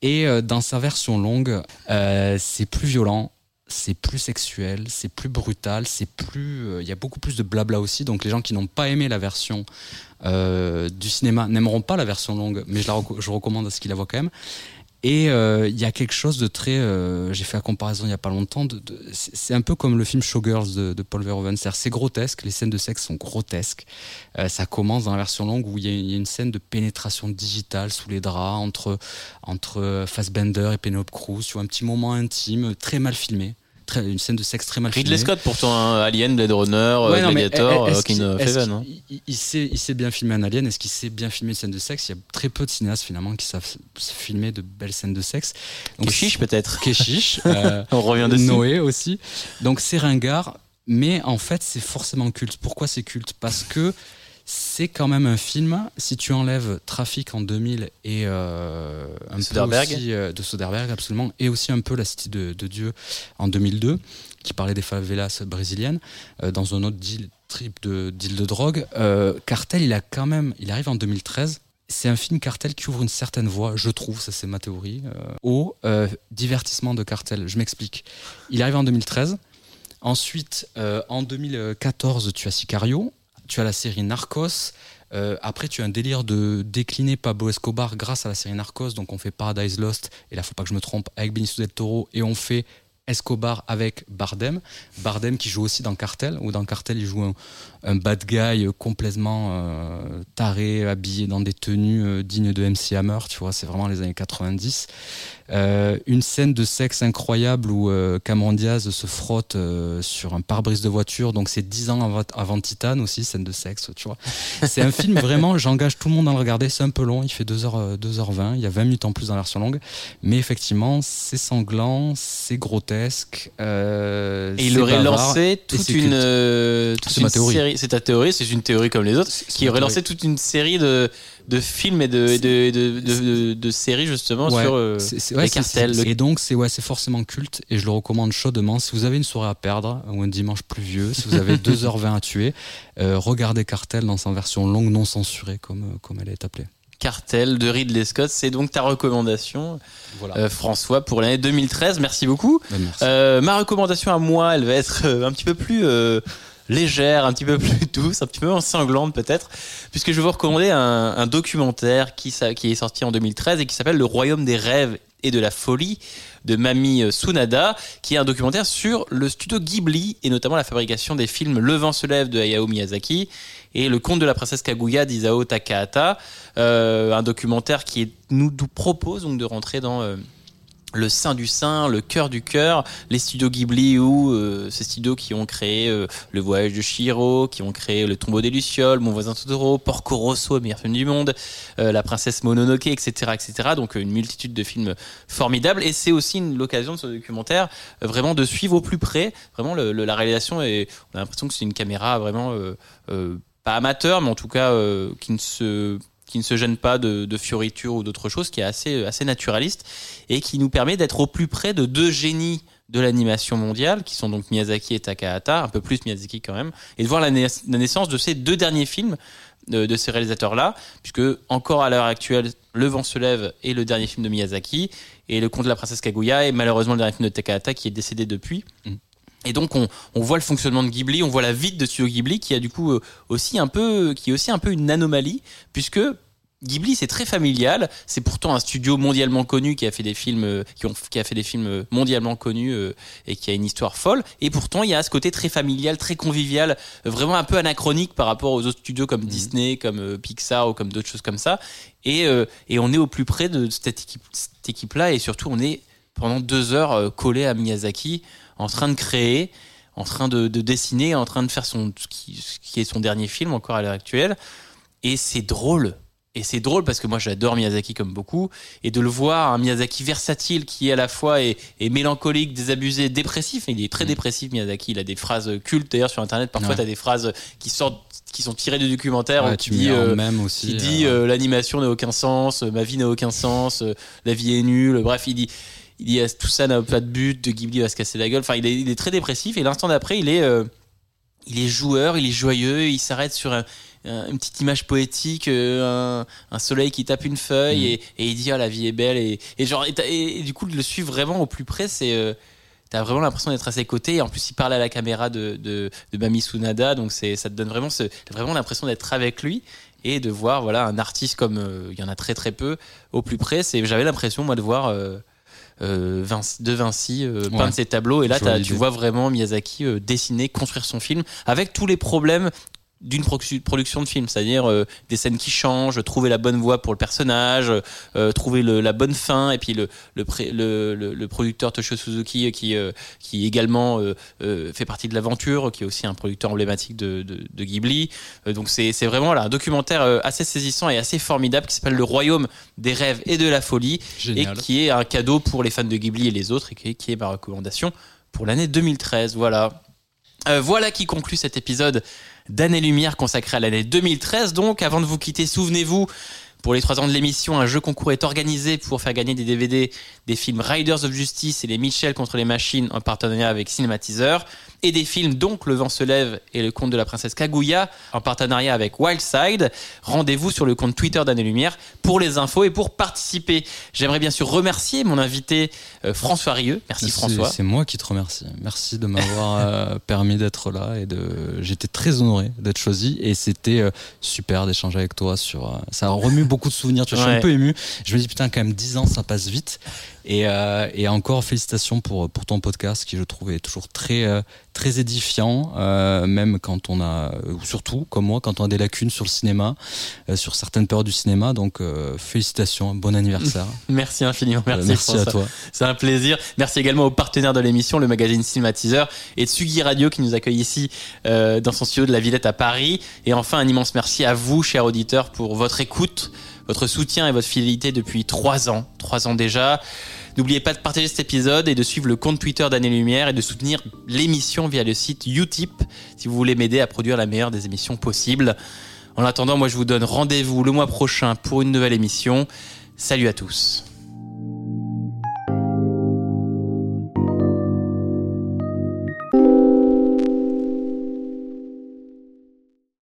Et euh, dans sa version longue, euh, c'est plus violent, c'est plus sexuel, c'est plus brutal, euh, Il y a beaucoup plus de blabla aussi. Donc les gens qui n'ont pas aimé la version euh, du cinéma n'aimeront pas la version longue, mais je, je recommande à ce qu'ils la voient quand même. Et euh, il y a quelque chose de très. euh, J'ai fait la comparaison il y a pas longtemps. De, de- c'est un peu comme le film Showgirls de, de Paul Verhoeven. C'est grotesque. Les scènes de sexe sont grotesques. Euh, ça commence dans la version longue où il y, y a une scène de pénétration digitale sous les draps entre entre Fassbender et Penelope Cruz. Vois un petit moment intime, très mal filmé. Très, une scène de sexe très mal Ridley filmée. Scott, pourtant, hein, Alien, Blade Runner, euh, Ouais, non, Gladiator, of Heaven. hein. qu'il- il, il sait, il sait bien filmer un alien? Est-ce qu'il sait bien filmer une scène de sexe? Il y a très peu de cinéastes finalement qui savent filmer de belles scènes de sexe. Keshish, peut-être. Keshish. <laughs> euh, On revient dessus. Noé aussi. Donc c'est ringard, mais en fait c'est forcément culte. Pourquoi c'est culte? Parce que c'est quand même un film. Si tu enlèves Trafic en 2000 et euh, un Soderbergh. peu aussi euh, de Soderbergh absolument, et aussi un peu La Cité de, de Dieu en 2002, qui parlait des favelas brésiliennes euh, dans un autre deal trip de deal de drogue. Cartel, il a quand même, il arrive en 2013. C'est un film Cartel qui ouvre une certaine voie, je trouve, ça c'est ma théorie, au divertissement de Cartel. Je m'explique. Il arrive en 2013. Ensuite, en 2014, tu as Sicario, tu as la série Narcos. Euh, après, tu as un délire de décliner Pablo Escobar grâce à la série Narcos. Donc, on fait Paradise Lost, et là, faut pas que je me trompe, avec Benicio del Toro, et on fait Escobar avec Bardem. Bardem qui joue aussi dans Cartel, où dans Cartel, il joue un, un bad guy complètement euh, taré, habillé dans des tenues euh, dignes de MC Hammer, tu vois, c'est vraiment les années 90. Euh, une scène de sexe incroyable où euh, Cameron Diaz se frotte euh, sur un pare-brise de voiture, donc c'est 10 ans avant, avant Titan aussi, scène de sexe, tu vois. C'est un film vraiment, j'engage tout le monde à le regarder, c'est un peu long, il fait 2h, 2h20, il y a 20 minutes en plus dans la version longue, mais effectivement, c'est sanglant, c'est grotesque. euh, Et il aurait bavard, lancé toute une, euh, toute une ma théorie. C'est ta théorie, c'est une théorie comme les autres, qui aurait lancé toute une série de, de films et de, et de, de, séries justement Ouais, sur euh, les ouais, cartels. Le- Et donc, c'est ouais, c'est forcément culte et je le recommande chaudement. Si vous avez une soirée à perdre ou un dimanche pluvieux, si vous avez <laughs> 2h20 à tuer, euh, regardez Cartel dans sa version longue non censurée, comme, euh, comme elle est appelée. Cartel de Ridley Scott, c'est donc ta recommandation, Voilà. euh, François, pour l'année 2013. Merci beaucoup. Ben, merci. Euh, ma recommandation à moi, elle va être un petit peu plus euh, légère, un petit peu plus <laughs> douce, un petit peu ensanglante peut-être, puisque je vais vous recommander un, documentaire qui, est sorti en 2013 et qui s'appelle Le Royaume des rêves et de la folie de Mami Tsunada, qui est un documentaire sur le studio Ghibli et notamment la fabrication des films Le vent se lève de Hayao Miyazaki et Le conte de la princesse Kaguya d'Isao Takahata, Euh, un documentaire qui nous propose donc de rentrer dans euh, le sein du sein, le cœur du cœur, les studios Ghibli ou euh, ces studios qui ont créé euh, Le Voyage de Chihiro, qui ont créé Le Tombeau des Lucioles, Mon voisin Totoro, Porco Rosso, le meilleur film du monde, euh, La Princesse Mononoke, etc., etc. Donc une multitude de films formidables et c'est aussi l'occasion de ce documentaire euh, vraiment de suivre au plus près vraiment le- le- la réalisation et on a l'impression que c'est une caméra vraiment euh, euh, pas amateur mais en tout cas qui ne se qui ne se gêne pas de, fioritures ou d'autres choses, qui est assez, assez naturaliste et qui nous permet d'être au plus près de deux génies de l'animation mondiale, qui sont donc Miyazaki et Takahata, un peu plus Miyazaki quand même, et de voir la, nais- la naissance de ces deux derniers films de, de ces réalisateurs-là, puisque encore à l'heure actuelle, Le vent se lève est le dernier film de Miyazaki, et Le conte de la princesse Kaguya est malheureusement le dernier film de Takahata qui est décédé depuis. Mm. Et donc on, on voit le fonctionnement de Ghibli, on voit la vie de Studio Ghibli qui a du coup euh, aussi un peu, qui est aussi un peu une anomalie, puisque Ghibli c'est très familial. C'est pourtant un studio mondialement connu qui a fait des films, euh, qui, ont, qui a fait des films euh, mondialement connus et qui a une histoire folle. Et pourtant il y a ce côté très familial, très convivial, vraiment un peu anachronique par rapport aux autres studios comme Disney, comme Pixar ou comme d'autres choses comme ça. Et, et on est au plus près de cette équipe, cette équipe-là et surtout on est pendant deux heures collé à Miyazaki en train de créer, en train de, de dessiner, en train de faire son, ce qui, ce qui est son dernier film encore à l'heure actuelle. Et c'est drôle. Et c'est drôle parce que moi j'adore Miyazaki comme beaucoup. Et de le voir, un Miyazaki versatile qui à la fois est, est mélancolique, désabusé, dépressif. Il est très dépressif Miyazaki. Il a des phrases cultes d'ailleurs sur internet. Parfois Ouais. tu as des phrases qui sortent, qui sont tirées du documentaire. Ouais, où tu mets en euh, même aussi. qui dit euh, euh, l'animation n'a aucun sens, ma vie n'a aucun sens, la vie est nulle. Bref, il dit, il dit tout ça n'a pas de but, de Ghibli va se casser la gueule. Enfin, il est, il est très dépressif et l'instant d'après, il est, euh, il est joueur, il est joyeux, il s'arrête sur un- un- une petite image poétique, euh, un, un soleil qui tape une feuille et, et il dit ah la vie est belle et, et genre et, du coup de le suivre vraiment au plus près, c'est euh, T'as vraiment l'impression d'être à ses côtés et en plus il parle à la caméra de, de, de Mami Tsunada donc c'est ça te donne vraiment ce, vraiment l'impression d'être avec lui et de voir voilà un artiste comme euh, il y en a très très peu au plus près. C'est j'avais l'impression moi de voir euh, Vinci- de Vinci euh, Ouais. peindre ses tableaux et là tu vois vraiment Miyazaki euh, dessiner, construire son film avec tous les problèmes d'une produ- production de film, c'est-à-dire euh, des scènes qui changent, trouver la bonne voix pour le personnage, euh, trouver le- la bonne fin, et puis le, le, pré- le, producteur Toshio Suzuki euh, qui, euh, qui également fait partie de l'aventure, qui est aussi un producteur emblématique de, de, de Ghibli. Donc c'est vraiment là, un documentaire assez saisissant et assez formidable qui s'appelle Le Royaume des rêves et de la folie, Génial. et qui est un cadeau pour les fans de Ghibli et les autres, et qui, qui est ma recommandation pour l'année 2013. Voilà. Voilà qui conclut cet épisode d'Année-Lumière consacré à l'année 2013. Donc, avant de vous quitter, souvenez-vous, pour les trois ans de l'émission, un jeu concours est organisé pour faire gagner des DVD des films Riders of Justice et les Mitchell contre les machines en partenariat avec Cinématiseur et des films donc Le vent se lève et Le conte de la princesse Kaguya en partenariat avec Wildside. Rendez-vous sur le compte Twitter d'Année Lumière pour les infos et pour participer. J'aimerais bien sûr remercier mon invité euh, François Rieu. Merci François. C'est moi qui te remercie. Merci de m'avoir euh, <laughs> permis d'être là et de. J'étais très honoré d'être choisi et c'était euh, super d'échanger avec toi sur. ça remue beaucoup de souvenirs. Tu vois, Je suis un peu ému. Je me dis putain quand même 10 ans ça passe vite et, euh, et encore félicitations pour pour ton podcast qui je trouve est toujours très euh, très édifiant euh, même quand on a ou surtout comme moi quand on a des lacunes sur le cinéma sur certaines périodes du cinéma donc félicitations bon anniversaire <laughs> Merci infiniment. Merci, merci à toi C'est un plaisir. Merci également aux partenaires de l'émission, le magazine Cinématiseur et Tsugi Radio qui nous accueille ici dans son studio de la Villette à Paris. Et enfin, un immense merci à vous, chers auditeurs, pour votre écoute, votre soutien et votre fidélité depuis trois ans. Trois ans déjà. N'oubliez pas de partager cet épisode et de suivre le compte Twitter d'Année Lumière et de soutenir l'émission via le site Utip si vous voulez m'aider à produire la meilleure des émissions possibles. En attendant, moi je vous donne rendez-vous le mois prochain pour une nouvelle émission. Salut à tous.